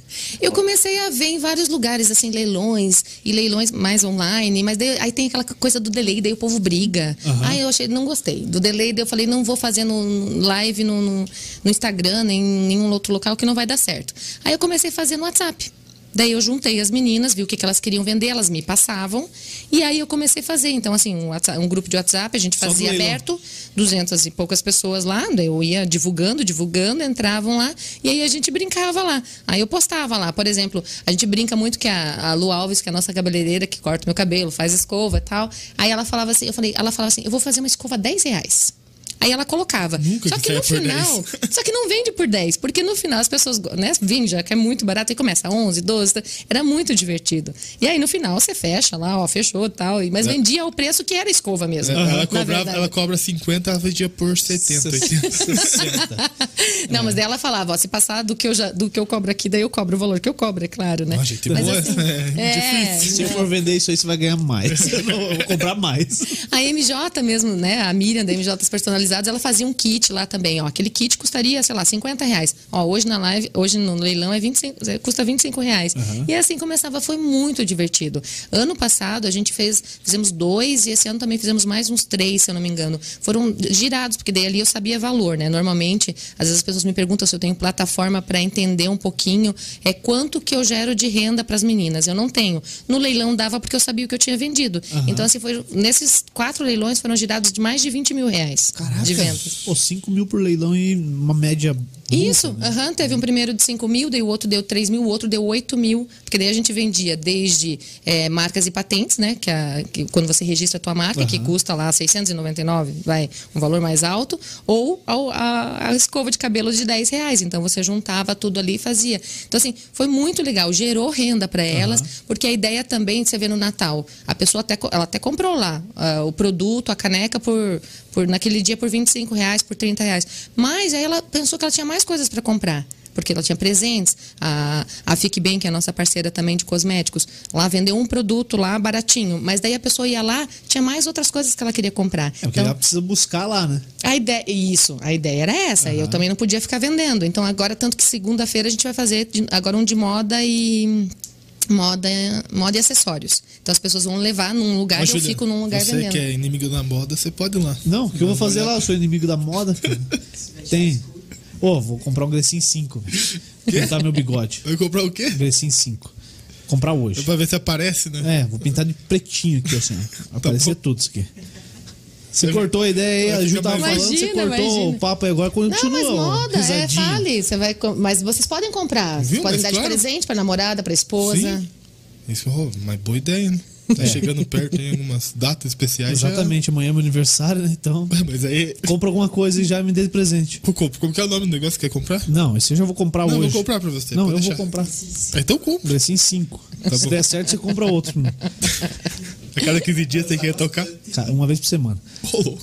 Eu comecei a ver em vários lugares, assim, leilões e leilões mais online, mas daí, aí tem aquela coisa do delay, daí o povo briga. Aham. Aí eu achei, não gostei. Do delay, daí eu falei, não vou fazer no live no, no, no Instagram, nem em nenhum outro local que não vai dar certo. Aí eu comecei a fazer no WhatsApp. Daí eu juntei as meninas, vi o que, que elas queriam vender, elas me passavam. E aí eu comecei a fazer. Então, assim, um, WhatsApp- um grupo de WhatsApp, a gente fazia aberto, 200 e poucas pessoas lá. Daí eu ia divulgando, divulgando, entravam lá. E aí a gente brincava lá. Aí eu postava lá. Por exemplo, a gente brinca muito que a, a Lu Alves, que é a nossa cabeleireira, que corta meu cabelo, faz escova e tal. Aí ela falava assim, eu falei, ela falava assim, eu vou fazer uma escova 10 reais. Aí ela colocava. Nunca só que que no final, só que não vende por 10, porque no final as pessoas, né, vende já que é muito barato e começa a 11, 12, tá? era muito divertido. E aí no final você fecha lá, ó, fechou e tal, e- mas vendia ao preço que era escova mesmo. Ela, na cobrava, ela cobra 50, ela vendia por 70, 80. 60. Não, mas daí ela falava, ó, se passar do que eu já, do que eu cobro aqui, daí eu cobro o valor que eu cobro, é claro, né? Ó, gente Mas boa, assim, é é, Se né? for vender isso aí, você vai ganhar mais. Eu vou comprar mais. A MJ mesmo, né? A Miriam da MJ Ela fazia um kit lá também, ó. Aquele kit custaria, sei lá, 50 reais. Ó, hoje na live, hoje no leilão é 25, é, custa 25 reais. E assim começava, foi muito divertido. Ano passado a gente fez, fizemos dois e esse ano também fizemos mais uns três, se eu não me engano. Foram girados, porque daí ali eu sabia valor, né? Normalmente, às vezes as pessoas me perguntam se eu tenho plataforma para entender um pouquinho é quanto que eu gero de renda para as meninas. Eu não tenho. No leilão dava porque eu sabia o que eu tinha vendido. Então, assim, foi, nesses quatro leilões foram girados de mais de 20 mil reais de vendas. Pô, 5 mil por leilão e uma média. Isso, aham, teve um primeiro de 5 mil, daí o outro deu 3 mil, o outro deu 8 mil, porque daí a gente vendia desde eh, marcas e patentes, né, que, a- que quando você registra a tua marca, que custa lá 699, vai, um valor mais alto, ou ao- a, a escova de cabelo de 10 reais, então você juntava tudo ali e fazia. Então assim, foi muito legal, gerou renda para elas, porque a ideia também, você vê no Natal, a pessoa até, ela até comprou lá ah, o produto, a caneca por, por naquele dia por 25 reais, por 30 reais, mas aí ela pensou que ela tinha mais coisas para comprar. Porque ela tinha presentes. A, a Fique Bem, que é a nossa parceira também de cosméticos, lá vendeu um produto lá baratinho. Mas daí a pessoa ia lá, tinha mais outras coisas que ela queria comprar. É porque ela precisa buscar lá, né? A ideia, isso, a ideia era essa. Eu também não podia ficar vendendo. Então agora, tanto que segunda-feira a gente vai fazer de- agora um de moda e moda, moda e acessórios. Então as pessoas vão levar num lugar e eu fico num lugar você vendendo. que é inimigo da moda, você pode ir lá. Não, o que eu vou fazer lá? Eu sou inimigo da moda. Tem. Ô, vou comprar um Grecin 5. velho. Pintar meu bigode. Vai comprar o quê? Grecin 5. Comprar hoje. Pra ver se aparece, né? É, vou pintar de pretinho aqui, assim. ó. Aparecer bom. tudo isso aqui. Você cortou a ideia aí, a Ju tava mais- falando, você Imagina, cortou imagina. o papo aí agora, continua. Não, mas moda, é, fale. Você vai, mas vocês podem comprar. Vocês Viu? podem Mas dar claro. de presente pra namorada, pra esposa. Sim. Isso, oh, mas boa ideia, né? Tá chegando perto em algumas datas especiais. já- Exatamente, amanhã é meu aniversário, né? Então, Mas aí. compra alguma coisa e já me dê de presente. Como, como que é o nome do negócio que quer comprar? Não, esse eu já vou comprar Não, eu hoje. vou comprar pra você. Não, eu pode vou deixar. comprar. Então compra. Grecin 5. Tá Se bom. der certo, você compra outro. A cada 15 dias você quer tocar. Cara, uma vez por semana.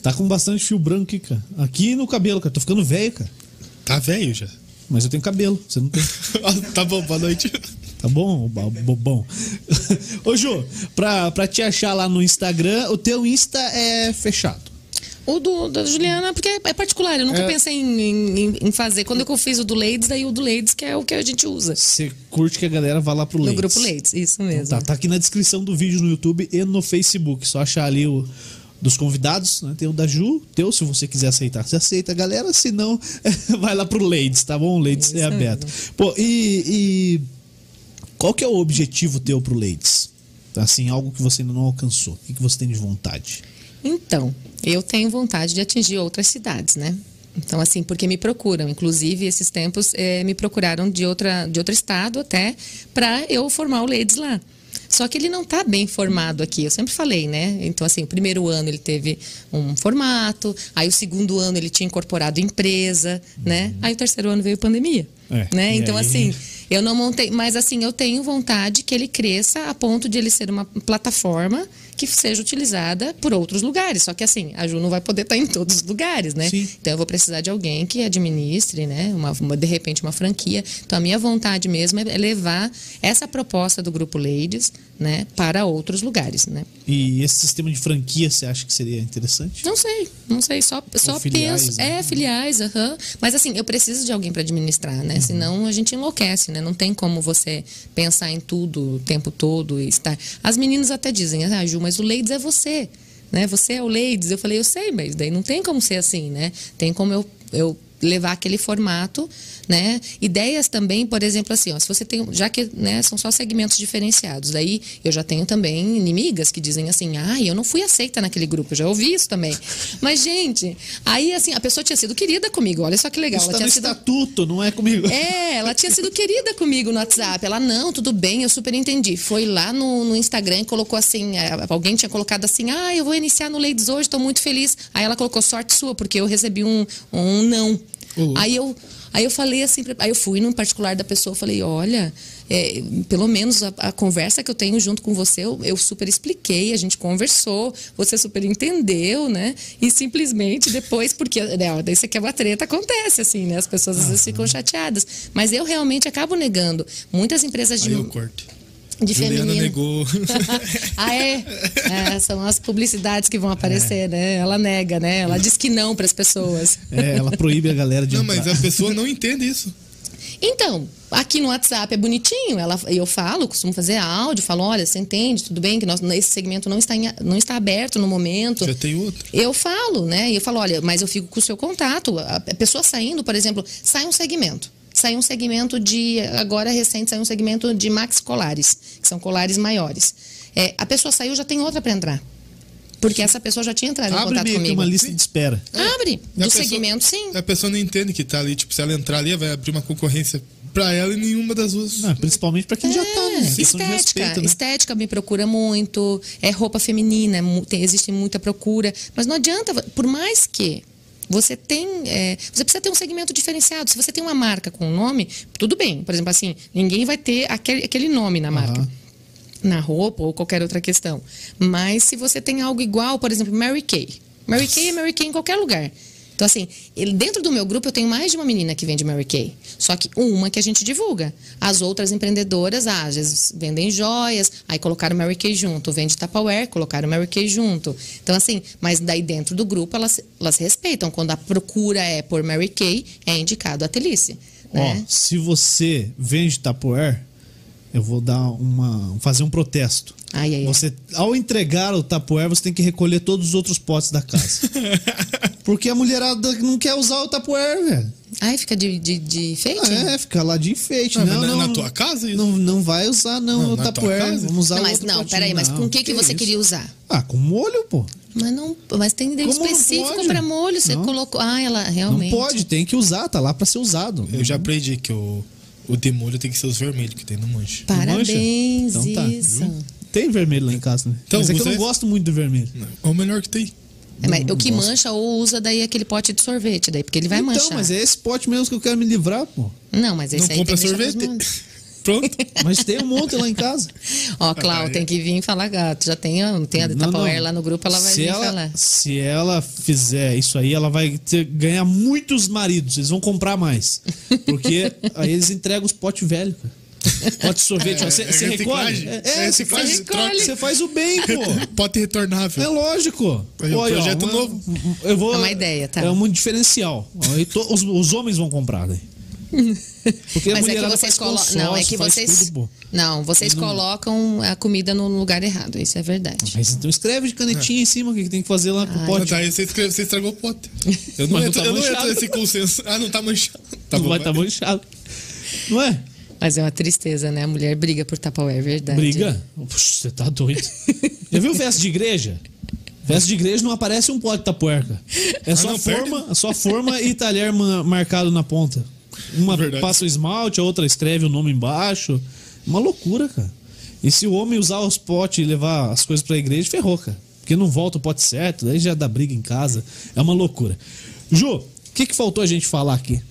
Tá com bastante fio branco aqui, cara. Aqui no cabelo, cara. Tô ficando velho, cara. Tá velho já. Mas eu tenho cabelo, você não tem. tá bom, boa noite. Tá bom, bobão? Ô, Ju, pra, pra te achar lá no Instagram, o teu Insta é fechado. O do, da Juliana, porque é particular, eu nunca É. pensei em, em- em fazer. Quando eu fiz o do Ladies, daí o do Ladies, que é o que a gente usa. Você curte que a galera vá lá pro No Ladies. grupo Ladies, isso mesmo. Tá, tá aqui na descrição do vídeo no YouTube e no Facebook. Só achar ali o dos convidados, né? Tem o da Ju, teu, se você quiser aceitar, você aceita, galera. Se não, vai lá pro Ladies, tá bom? O Ladies é Isso aberto. Pô, e, e qual que é o objetivo teu pro Ladies? Assim, algo que você ainda não alcançou. O que, que você tem de vontade? Então, eu tenho vontade de atingir outras cidades, né? Então, assim, porque me procuram. Inclusive, esses tempos eh, me procuraram de, outra, de outro estado até para eu formar o Ladies lá. Só que ele não está bem formado aqui, eu sempre falei, né? Então, assim, o primeiro ano ele teve um formato, aí o segundo ano ele tinha incorporado empresa, né? Aí o terceiro ano veio pandemia, É, né? Então, aí- assim, eu não montei, mas assim, eu tenho vontade que ele cresça a ponto de ele ser uma plataforma que seja utilizada por outros lugares. Só que assim, a Ju não vai poder estar em todos os lugares, né? Sim. Então eu vou precisar de alguém que administre, né? Uma, uma- de repente uma franquia. Então a minha vontade mesmo é levar essa proposta do grupo Ladies, né, para outros lugares, né? E esse sistema de franquia, você acha que seria interessante? Não sei, não sei, só, só filiais, penso. né? É, filiais, aham. Mas assim, eu preciso de alguém para administrar, né? Senão a gente enlouquece, né? Não tem como você pensar em tudo o tempo todo e estar. As meninas até dizem, ah, Ju, mas o Ladies é você. Né? Você é o Ladies. Eu falei, eu sei, mas daí não tem como ser assim, né? Tem como eu, eu levar aquele formato, né? Ideias também, por exemplo, assim, ó, se você tem, já que né, são só segmentos diferenciados, daí eu já tenho também inimigas que dizem assim, ah, eu não fui aceita naquele grupo, eu já ouvi isso também. Mas gente, aí assim a pessoa tinha sido querida comigo, olha só que legal, Isso ela tá no tinha sido estatuto, não é comigo. é, ela tinha sido querida comigo no WhatsApp. Ela, não, tudo bem, eu super entendi. Foi lá no, no Instagram e colocou assim: alguém tinha colocado assim, ah, eu vou iniciar no Ladies hoje, tô muito feliz. Aí ela colocou sorte sua, porque eu recebi um, um não. Ô. Aí eu. Aí eu falei assim, aí eu fui no particular da pessoa, falei, olha, é, pelo menos a, a conversa que eu tenho junto com você, eu, eu super expliquei, a gente conversou, você super entendeu, né? E simplesmente depois, porque né, daí você quer uma treta, acontece assim, né? As pessoas às vezes ficam chateadas. Mas eu realmente acabo negando. Muitas empresas de, Aí eu corto. De Juliana feminino. negou. ah, é? É, São as publicidades que vão aparecer, né? Ela nega, né? Ela diz que não para as pessoas. É, ela proíbe a galera de Não, entrar. mas a pessoa não entende isso. Então, aqui no WhatsApp é bonitinho, ela, eu falo, costumo fazer áudio, falo, olha, você entende, tudo bem, que nós, esse segmento não está, em- não está aberto no momento. Já tem outro. Eu falo, né? E eu falo, olha, mas eu fico com o seu contato. A a pessoa saindo, por exemplo, sai um segmento. Sai um segmento de. Agora recente sai um segmento de maxi colares, que são colares maiores. É, a pessoa saiu, já tem outra para entrar. Porque essa pessoa já tinha entrado em Abre contato meio que comigo. uma lista Sim. de espera. Abre. Do pessoa- segmento, sim. A pessoa não entende que tá ali, tipo, se ela entrar ali, vai abrir uma concorrência pra ela e nenhuma das duas. Ah, principalmente pra quem já tá, né? É, Estética, respeito, né? estética me procura muito, é roupa feminina, é tem, existe muita procura, mas não adianta, por mais que você tem, é, você precisa ter um segmento diferenciado. Se você tem uma marca com um nome, tudo bem. Por exemplo, assim, ninguém vai ter aquele, aquele nome na marca. Aham. Na roupa ou qualquer outra questão. Mas se você tem algo igual, por exemplo, Mary Kay. Mary Kay é Mary Kay em qualquer lugar. Então, assim, dentro do meu grupo eu tenho mais de uma menina que vende Mary Kay. Só que uma que a gente divulga. As outras empreendedoras, ah, às vezes vendem joias, aí colocaram Mary Kay junto. Vende Tupperware, colocaram Mary Kay junto. Então, assim, mas daí dentro do grupo elas, elas respeitam. Quando a procura é por Mary Kay, é indicado a Telice. Ó, Né? se você vende Tupperware, eu vou dar uma. fazer um protesto. Ai, ai, ai. Você, ao entregar o Tupperware, você tem que recolher todos os outros potes da casa. Porque a mulherada não quer usar o Tupperware, velho. Ai, fica de, de, de enfeite? É, fica lá de enfeite. Ah, não, mas na- não, na tua casa isso? Não, não vai usar, não, Não, o? Vamos usar Não, mas outro não, peraí, mas com o que, que você isso? queria usar? Ah, com molho, pô. Mas não, mas tem Como não específico pode? para molho. Você Não. colocou. Ah, ela realmente. Não pode, tem que usar, tá lá pra ser usado. Eu já aprendi que o, o demolho tem que ser os vermelhos que tem no manche. Parabéns, Então tá? Tem vermelho lá em casa, né? Então, mas é que eu não gosto muito do vermelho. É o melhor que tem. É, mas o que gosto. mancha ou usa daí aquele pote de sorvete, daí, porque ele vai então, manchar. mas é esse pote mesmo que eu quero me livrar, pô. Não, mas esse não aí compra tem sorvete. Pronto. Mas tem um monte lá em casa. Ó, Clau, tem que vir falar, gato. Já tem, a- tem a Tupperware lá no grupo, ela vai se vir ela, falar. Se ela fizer isso aí, ela vai ter- ganhar muitos maridos. Eles vão comprar mais. Porque aí eles entregam os potes velhos, cara. Pote de sorvete. ó. Você é você reciclagem. recolhe. É É, você reciclagem, você faz o bem, pô. Pote retornável. É lógico. Aí, ó, Olha, ó, projeto uma- novo. Eu vou, É uma ideia, tá. É um diferencial. Ó, to- os, os homens vão comprar, né? Porque a Mas é que mulherada vocês faz colocam. consórcio, Não, é que vocês. tudo, pô. não, vocês colocam a comida no lugar errado. Isso é verdade. Mas então escreve de canetinha em cima o que tem que fazer lá com o Mas pote. daí você, escreve- você estragou o pote. Eu não, Mas não entro, tá eu não manchado. entro nesse consenso. Ah, não tá manchado. Tá não bom, vai estar vai. manchado. Não é? Mas é uma tristeza, né? A mulher briga por Tupperware, é verdade. Briga? Puxa, você tá doido. Já viu festa de igreja? Festa de igreja não aparece um pote de tapuerca. É só, não, perde. forma, só forma e talher ma- marcado na ponta. Uma Verdade. passa o esmalte, a outra escreve o nome embaixo. Uma loucura, cara. E se o homem usar os potes e levar as coisas pra igreja, ferrou, cara. Porque não volta o pote certo, daí já dá briga em casa. É uma loucura. Ju, o que, que faltou a gente falar aqui?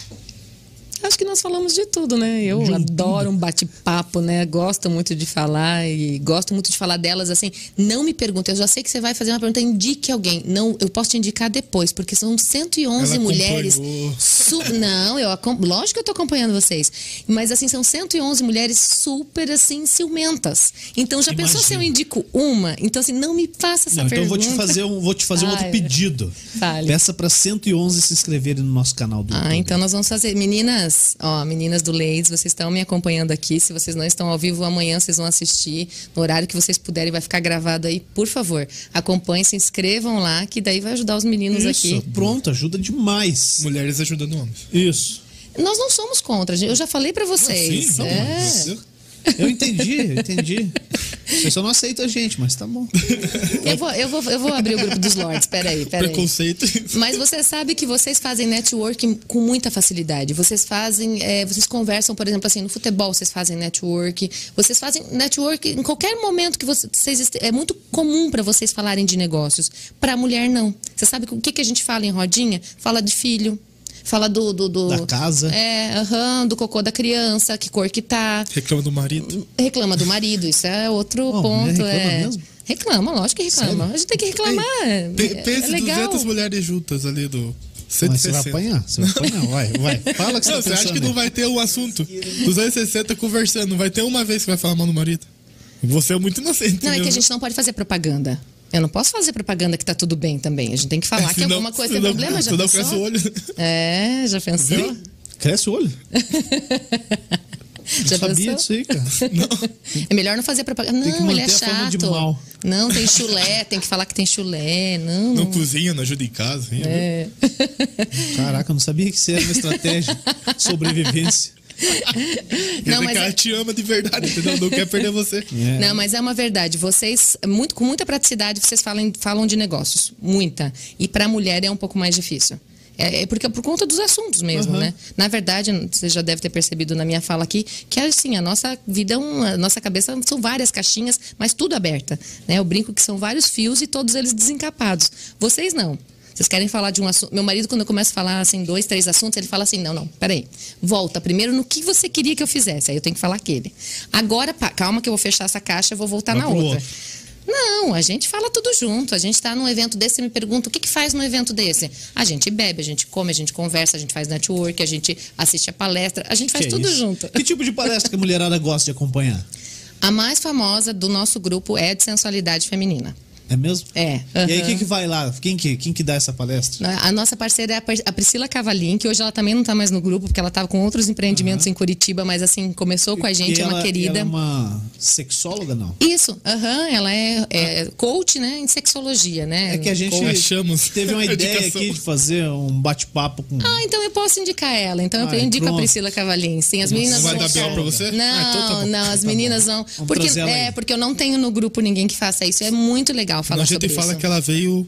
Acho que nós falamos de tudo, né? Eu De adoro um bate-papo, né? Gosto muito de falar e gosto muito de falar delas assim. Não me pergunte, eu já sei que você vai fazer uma pergunta, indique alguém. Não, eu posso te indicar depois, porque são 111 Ela mulheres. Su- não, eu lógico que eu tô acompanhando vocês. Mas assim, são 111 mulheres super assim ciumentas. Então já pensou se eu Imagina. indico uma? Então assim, não me faça essa Não, então eu vou pergunta. te fazer um, vou te fazer um outro pedido. Peça para 111 se inscreverem no nosso canal do Ah, YouTube. então nós vamos fazer. Meninas, ó, meninas do Leis, vocês estão me acompanhando aqui. Se vocês não estão ao vivo, amanhã vocês vão assistir. No horário que vocês puderem, vai ficar gravado aí. Por favor, acompanhem, se inscrevam lá, que daí vai ajudar os meninos Isso, aqui. pronto, ajuda demais. Mulheres ajudando homens. Isso. Nós não somos contra, gente. eu já falei pra vocês. Sim, não, é. Eu entendi, eu entendi. Você só não aceita a gente, mas tá bom. eu, vou, eu, vou, eu vou abrir o grupo dos Lords, peraí, peraí. Preconceito. Mas você sabe que vocês fazem networking com muita facilidade. Vocês fazem, é, vocês conversam, por exemplo, assim, no futebol vocês fazem network. Vocês fazem network em qualquer momento que você- vocês é muito comum para vocês falarem de negócios. Para a mulher não. Você sabe o que, que a gente fala em rodinha? Fala de filho. Fala do, do, do- Da casa. É, aham, do cocô da criança, que cor que tá. Reclama do marido. Reclama do marido, isso é outro Oh, ponto. é. mesmo? Reclama, lógico que reclama. Sério? A gente tem que reclamar. é, Pe- é Pense legal. 200 mulheres juntas ali do Mas você 160. vai apanhar, você vai apanhar, vai, vai. Fala que você Não, tá você acha que não vai ter um assunto? 260 conversando, não vai ter uma vez que vai falar mal do marido? Você é muito inocente. Não, é que a gente não pode fazer propaganda. Eu não posso fazer propaganda que tá tudo bem também. A gente tem que falar que Senão- alguma coisa tem problema, já senão pensou? cresce o olho. É, já pensou? Viu? Cresce o olho. Já Eu sabia disso aí, cara. É melhor não fazer propaganda. Tem que Não, ele é chato. mal. Não, tem chulé, tem que falar que tem chulé. Não, Não não. cozinha, não ajuda em casa. hein? É. Caraca, eu não sabia que isso era uma estratégia. Sobrevivência. Não, mas é- te ama de verdade, entendeu? Não quer perder você. É. Não, mas é uma verdade. Vocês, muito, com muita praticidade, vocês falam, falam de negócios. Muita. E para a mulher é um pouco mais difícil. É, é porque é por conta dos assuntos mesmo, Aham. né? Na verdade, você já deve ter percebido na minha fala aqui que assim, a nossa vida, é um- a nossa cabeça são várias caixinhas, mas tudo aberta. Né? Eu brinco que são vários fios e todos eles desencapados. Vocês não. Vocês querem falar de um assunto. Meu marido, quando eu começo a falar assim, dois, três assuntos, ele fala assim: não, não, peraí. Volta primeiro no que você queria que eu fizesse. Aí eu tenho que falar aquele. Agora, pá, calma que eu vou fechar essa caixa, eu vou voltar Vai na outra. outro. Não, a gente fala tudo junto. A gente está num evento desse e me pergunta o que, que faz num evento desse. A gente bebe, a gente come, a gente conversa, a gente faz network, a gente assiste a palestra, a gente faz Que é tudo isso? junto. Que tipo de palestra que a mulherada gosta de acompanhar? A mais famosa do nosso grupo é de sensualidade feminina. É mesmo? É. E aí, quem que vai lá? Quem que, quem que dá essa palestra? A nossa parceira é a Priscila Cavalim, que hoje ela também não está mais no grupo, porque ela estava com outros empreendimentos em Curitiba, mas assim, começou com a gente, E é uma ela- querida. Ela é uma sexóloga, não? Isso, aham, ela é, é coach, né, em sexologia, né? É que a gente Coach. Achamos. teve uma ideia Indicação. aqui de fazer um bate-papo com. Ah, então eu posso indicar ela. Então eu Ai, indico pronto. a Priscila Cavalim. Sim, as meninas Vai vão. dar B.O. pra você? Não, Ah, então tá não, as meninas vão. Vamos Porque, é, aí. porque eu não tenho no grupo ninguém que faça isso. É muito legal falar a gente sobre fala isso. que ela veio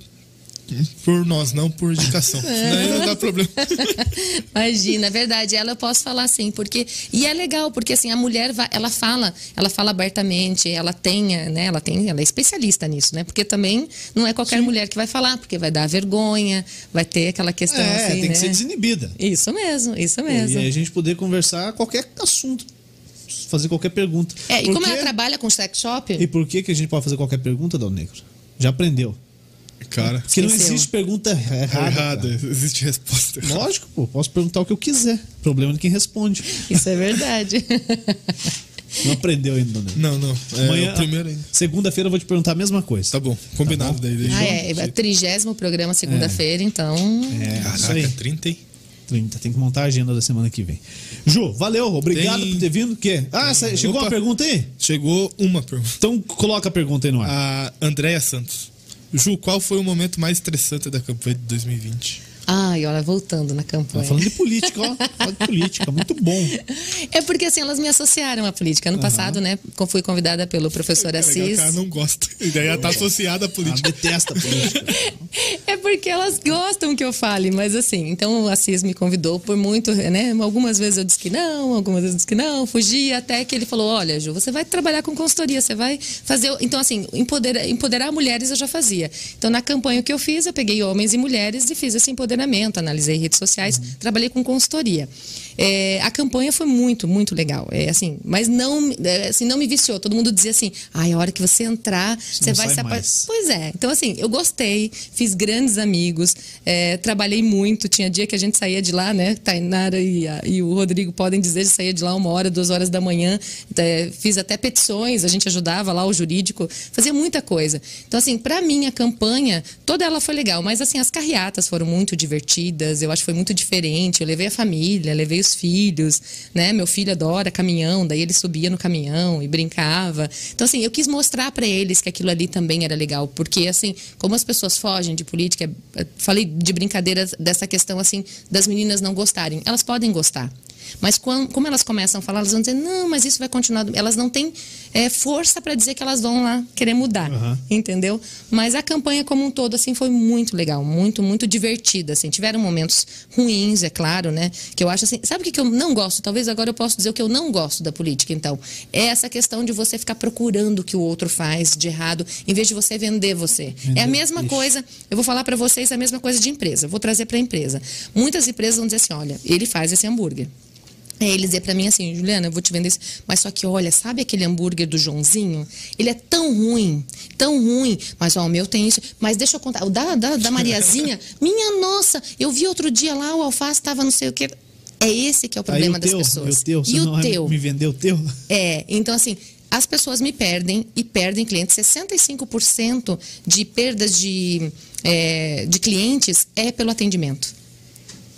por nós, não por indicação. Daí não dá problema. Imagina, é verdade. Ela eu posso falar assim, porque e é legal, porque assim a mulher vai, ela fala, ela fala abertamente, ela tem, né? Ela tem, ela é especialista nisso, né? Porque também não é qualquer mulher que vai falar, porque vai dar vergonha, vai ter aquela questão é, assim, tem né? que ser desinibida. Isso mesmo, isso E mesmo. aí a gente poder conversar qualquer assunto, fazer qualquer pergunta. É, e Por como ela trabalha com sex shop, E por que, que a gente pode fazer qualquer pergunta, Dal Negro? Já aprendeu. Cara, Porque não existe pergunta errada. errado. cara. Existe resposta. Lógico, pô. Posso perguntar o que eu quiser. O problema é de quem responde. Isso é verdade. Não aprendeu ainda, Negro. Não, não. É Amanhã, o primeiro ainda. segunda-feira eu vou te perguntar a mesma coisa. Tá bom, combinado Tá bom? daí. daí ah, é, é trigésimo programa segunda-feira, então. É, isso aí. Caraca, 30, hein? 30. Tem que montar a agenda da semana que vem. Ju, valeu. Obrigado Tem- por ter vindo. O quê? Ah, essa- chegou Opa. uma pergunta aí? Chegou uma pergunta. Então coloca a pergunta aí no ar. A Andréia Santos. Ju, qual foi o momento mais estressante da campanha de 2020? Ai, olha, voltando na Tá campanha. falando de política, ó. Fala de política, muito bom. É porque assim, elas me associaram à política. Ano passado, né, fui convidada pelo professor É legal que Assis. ela não gosta. E daí ela tá associada à Ela política. detesta a política. É porque elas gostam que eu fale, mas assim, então o Assis me convidou por muito, né? Algumas vezes eu disse que não, algumas vezes eu disse que não, fugi, até que ele falou: olha, Ju, você vai trabalhar com consultoria, você vai fazer. Então, assim, empoderar, empoderar mulheres eu já fazia. Então, na campanha que eu fiz, eu peguei homens e mulheres e fiz esse empoderamento posicionamento, analisei redes sociais, trabalhei com consultoria. É, a campanha foi muito, muito legal. É, assim, mas não, é, assim, não me viciou. Todo mundo dizia assim: ai, a hora que você entrar, você, não vai se apa-" mais. Pois é. Então, assim, eu gostei, fiz grandes amigos, é, trabalhei muito. Tinha dia que a gente saía de lá, né? Tainara e, a- e o Rodrigo podem dizer, saía de lá uma hora, duas horas da manhã. É, fiz até petições, a gente ajudava lá o jurídico, fazia muita coisa. Então, assim, pra mim, a campanha, toda ela foi legal, mas, assim, as carreatas foram muito divertidas, eu acho que foi muito diferente. Eu levei a família, levei os filhos, né? Meu filho adora caminhão, daí ele subia no caminhão e brincava. Então, assim, eu quis mostrar pra eles que aquilo ali também era legal, porque, assim, como as pessoas fogem de política, eh, falei de brincadeiras dessa questão, assim, das meninas não gostarem. Elas podem gostar. Mas como elas começam a falar, elas vão dizer, não, mas isso vai continuar. Elas não têm eh, força para dizer que elas vão lá querer mudar, Aham. entendeu? Mas a campanha como um todo, assim, foi muito legal, muito, muito divertida, assim. Tiveram momentos ruins, é claro, né? Que eu acho assim, sabe o que que eu não gosto? Talvez agora eu possa dizer o que eu não gosto da política, então. É essa questão de você ficar procurando o que o outro faz de errado, em vez de você vender você. é a mesma Ixi. coisa, eu vou falar para vocês a mesma coisa de empresa. Vou trazer para a empresa. Muitas empresas vão dizer assim, olha, ele faz esse hambúrguer. Aí ele dizer pra mim assim, Juliana, eu vou te vender isso. Mas só que, olha, sabe aquele hambúrguer do Joãozinho? Ele é tão ruim, tão ruim. Mas, ó, o meu tem isso. Mas deixa eu contar. O da, da, da Mariazinha, minha nossa, eu vi outro dia lá, o alface tava não sei o quê. É esse que é o problema o das teu, pessoas. O teu, e o teu? me vender o teu? É, então assim, as pessoas me perdem e perdem clientes. 65% de perdas de, é, de clientes é pelo atendimento.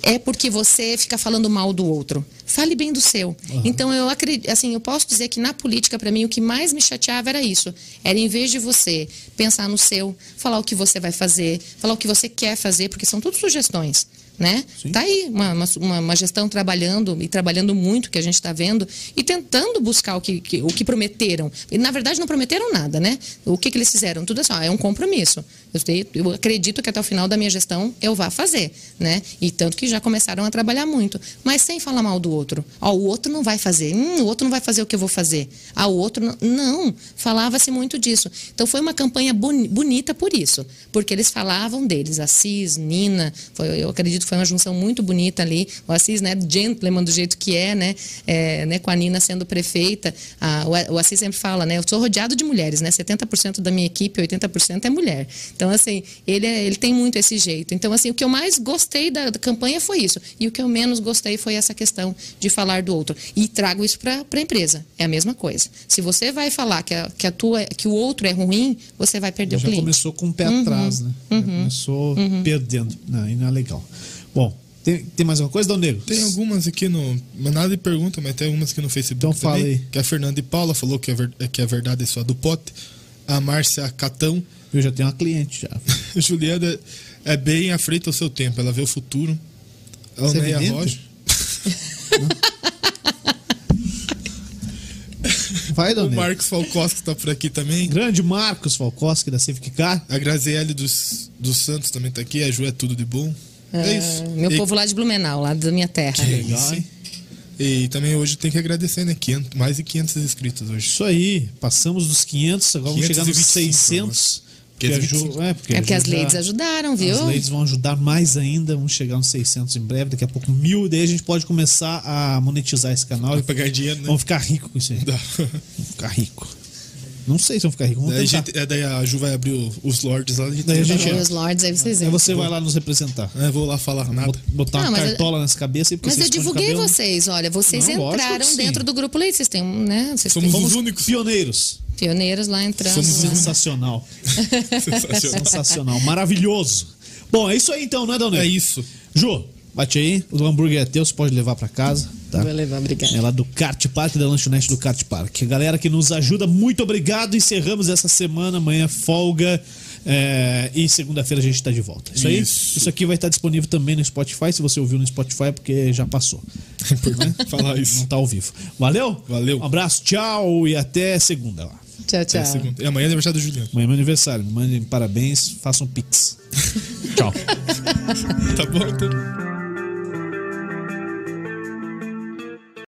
É porque você fica falando mal do outro. Fale bem do seu. Então eu acredito, assim, eu posso dizer que na política para mim o que mais me chateava era isso. Era em vez de você pensar no seu, falar o que você vai fazer, falar o que você quer fazer, porque são tudo sugestões, né? Sim. Tá aí uma, uma, uma- uma gestão trabalhando e trabalhando muito que a gente está vendo e tentando buscar o que, que- o que prometeram. E na verdade não prometeram nada, né? O que, que eles fizeram? Tudo assim, ó, é um compromisso. Eu, sei- eu acredito que até o final da minha gestão eu vá fazer, né? E tanto que já começaram a trabalhar muito, mas sem falar mal do outro. Ó, o outro não vai fazer, hum, o outro não vai fazer o que eu vou fazer. Ah, o outro não. Não, falava-se muito disso. Então foi uma campanha boni- bonita por isso, porque eles falavam deles, Assis, Nina, foi- eu acredito que foi uma junção muito bonita ali. O Assis, né, gentleman do jeito que é, né, é, né com a Nina sendo prefeita. Ah, o, o Assis sempre fala, né, eu sou rodeado de mulheres, né, 70% da minha equipe, 80% é mulher. Então, assim, ele, é- ele tem muito esse jeito. Então, assim, o que eu mais gostei da, da campanha foi isso. E o que eu menos gostei foi essa questão de falar do outro. E trago isso para a empresa. É a mesma coisa. Se você vai falar que, a, que, a tua, que o outro é ruim, você vai perder o Já cliente. começou com o pé Uhum. atrás, né? Já começou perdendo. Não, e não é legal. Bom, tem, tem mais alguma coisa, Dão Negro? Tem algumas aqui no. mas Nada de pergunta, mas tem algumas aqui no Facebook. Então fala aí. Que a Fernanda e Paula falou que a, ver- que a verdade é só do pote. A Márcia Catão. Eu já tenho uma cliente já. Juliana é bem à frente ao seu tempo, ela vê o futuro. A Você é Oneia vidente? Rocha. Vai, Dão O. Marcos Falcoski tá por aqui também. Grande Marcos Falcoski da Civic Car. A Graziele dos, dos Santos também tá aqui. A Ju é tudo de bom. É, isso. Meu e, povo lá de Blumenau, lá da minha terra. Que Legal, hein? E também hoje tem que agradecer, né? 500, mais de 500 inscritos hoje. Isso aí. Passamos dos 500, agora vamos chegar nos 525 600. Porque a 525. Ju- é, porque, É porque Ju as ladies ajudaram, viu? As ladies vão ajudar mais ainda. Vamos chegar nos 600 em breve. Daqui a pouco mil. Daí a gente pode começar a monetizar esse canal. Vai E pagar dinheiro, né? vamos ficar rico com isso aí. Dá. Vamos ficar rico. Não sei se vamos ficar rico. Vamos Daí, a tentar. gente, é, daí a Ju vai abrir o- os Lords lá. A gente, Daí a gente- Os lords, aí vocês Aí você vai lá nos representar. É, vou lá falar nada. Bot- Botar Não, uma mas eu- cartola nessa cabeça porque Mas eu divulguei cabelo. vocês, olha, vocês Não, entraram dentro do grupo Leite, vocês têm, um, né? Vocês Somos têm os únicos. pioneiros. pioneiros lá entrando. Somos lá. Sensacional. Sensacional. Sensacional. Maravilhoso. Bom, é isso aí então, né, Dona É isso. Ju, bate aí. O hambúrguer é teu, você pode levar pra casa. Tá? Vou levar, obrigada. É lá do Kart Park, da lanchonete do Kart Park. Galera que nos ajuda, muito obrigado. Encerramos essa semana, amanhã folga. é, e segunda-feira a gente tá de volta. Isso aí? Isso. Isso aqui vai estar disponível também no Spotify. Se você ouviu no Spotify, é porque já passou. É importante falar Não isso. tá ao vivo. Valeu? Valeu. Um abraço, tchau e até segunda lá. Tchau, tchau. É, segunda. E amanhã é aniversário do Juliano. Amanhã é meu aniversário. Me mandem parabéns, façam pix. tchau. Tá bom, então.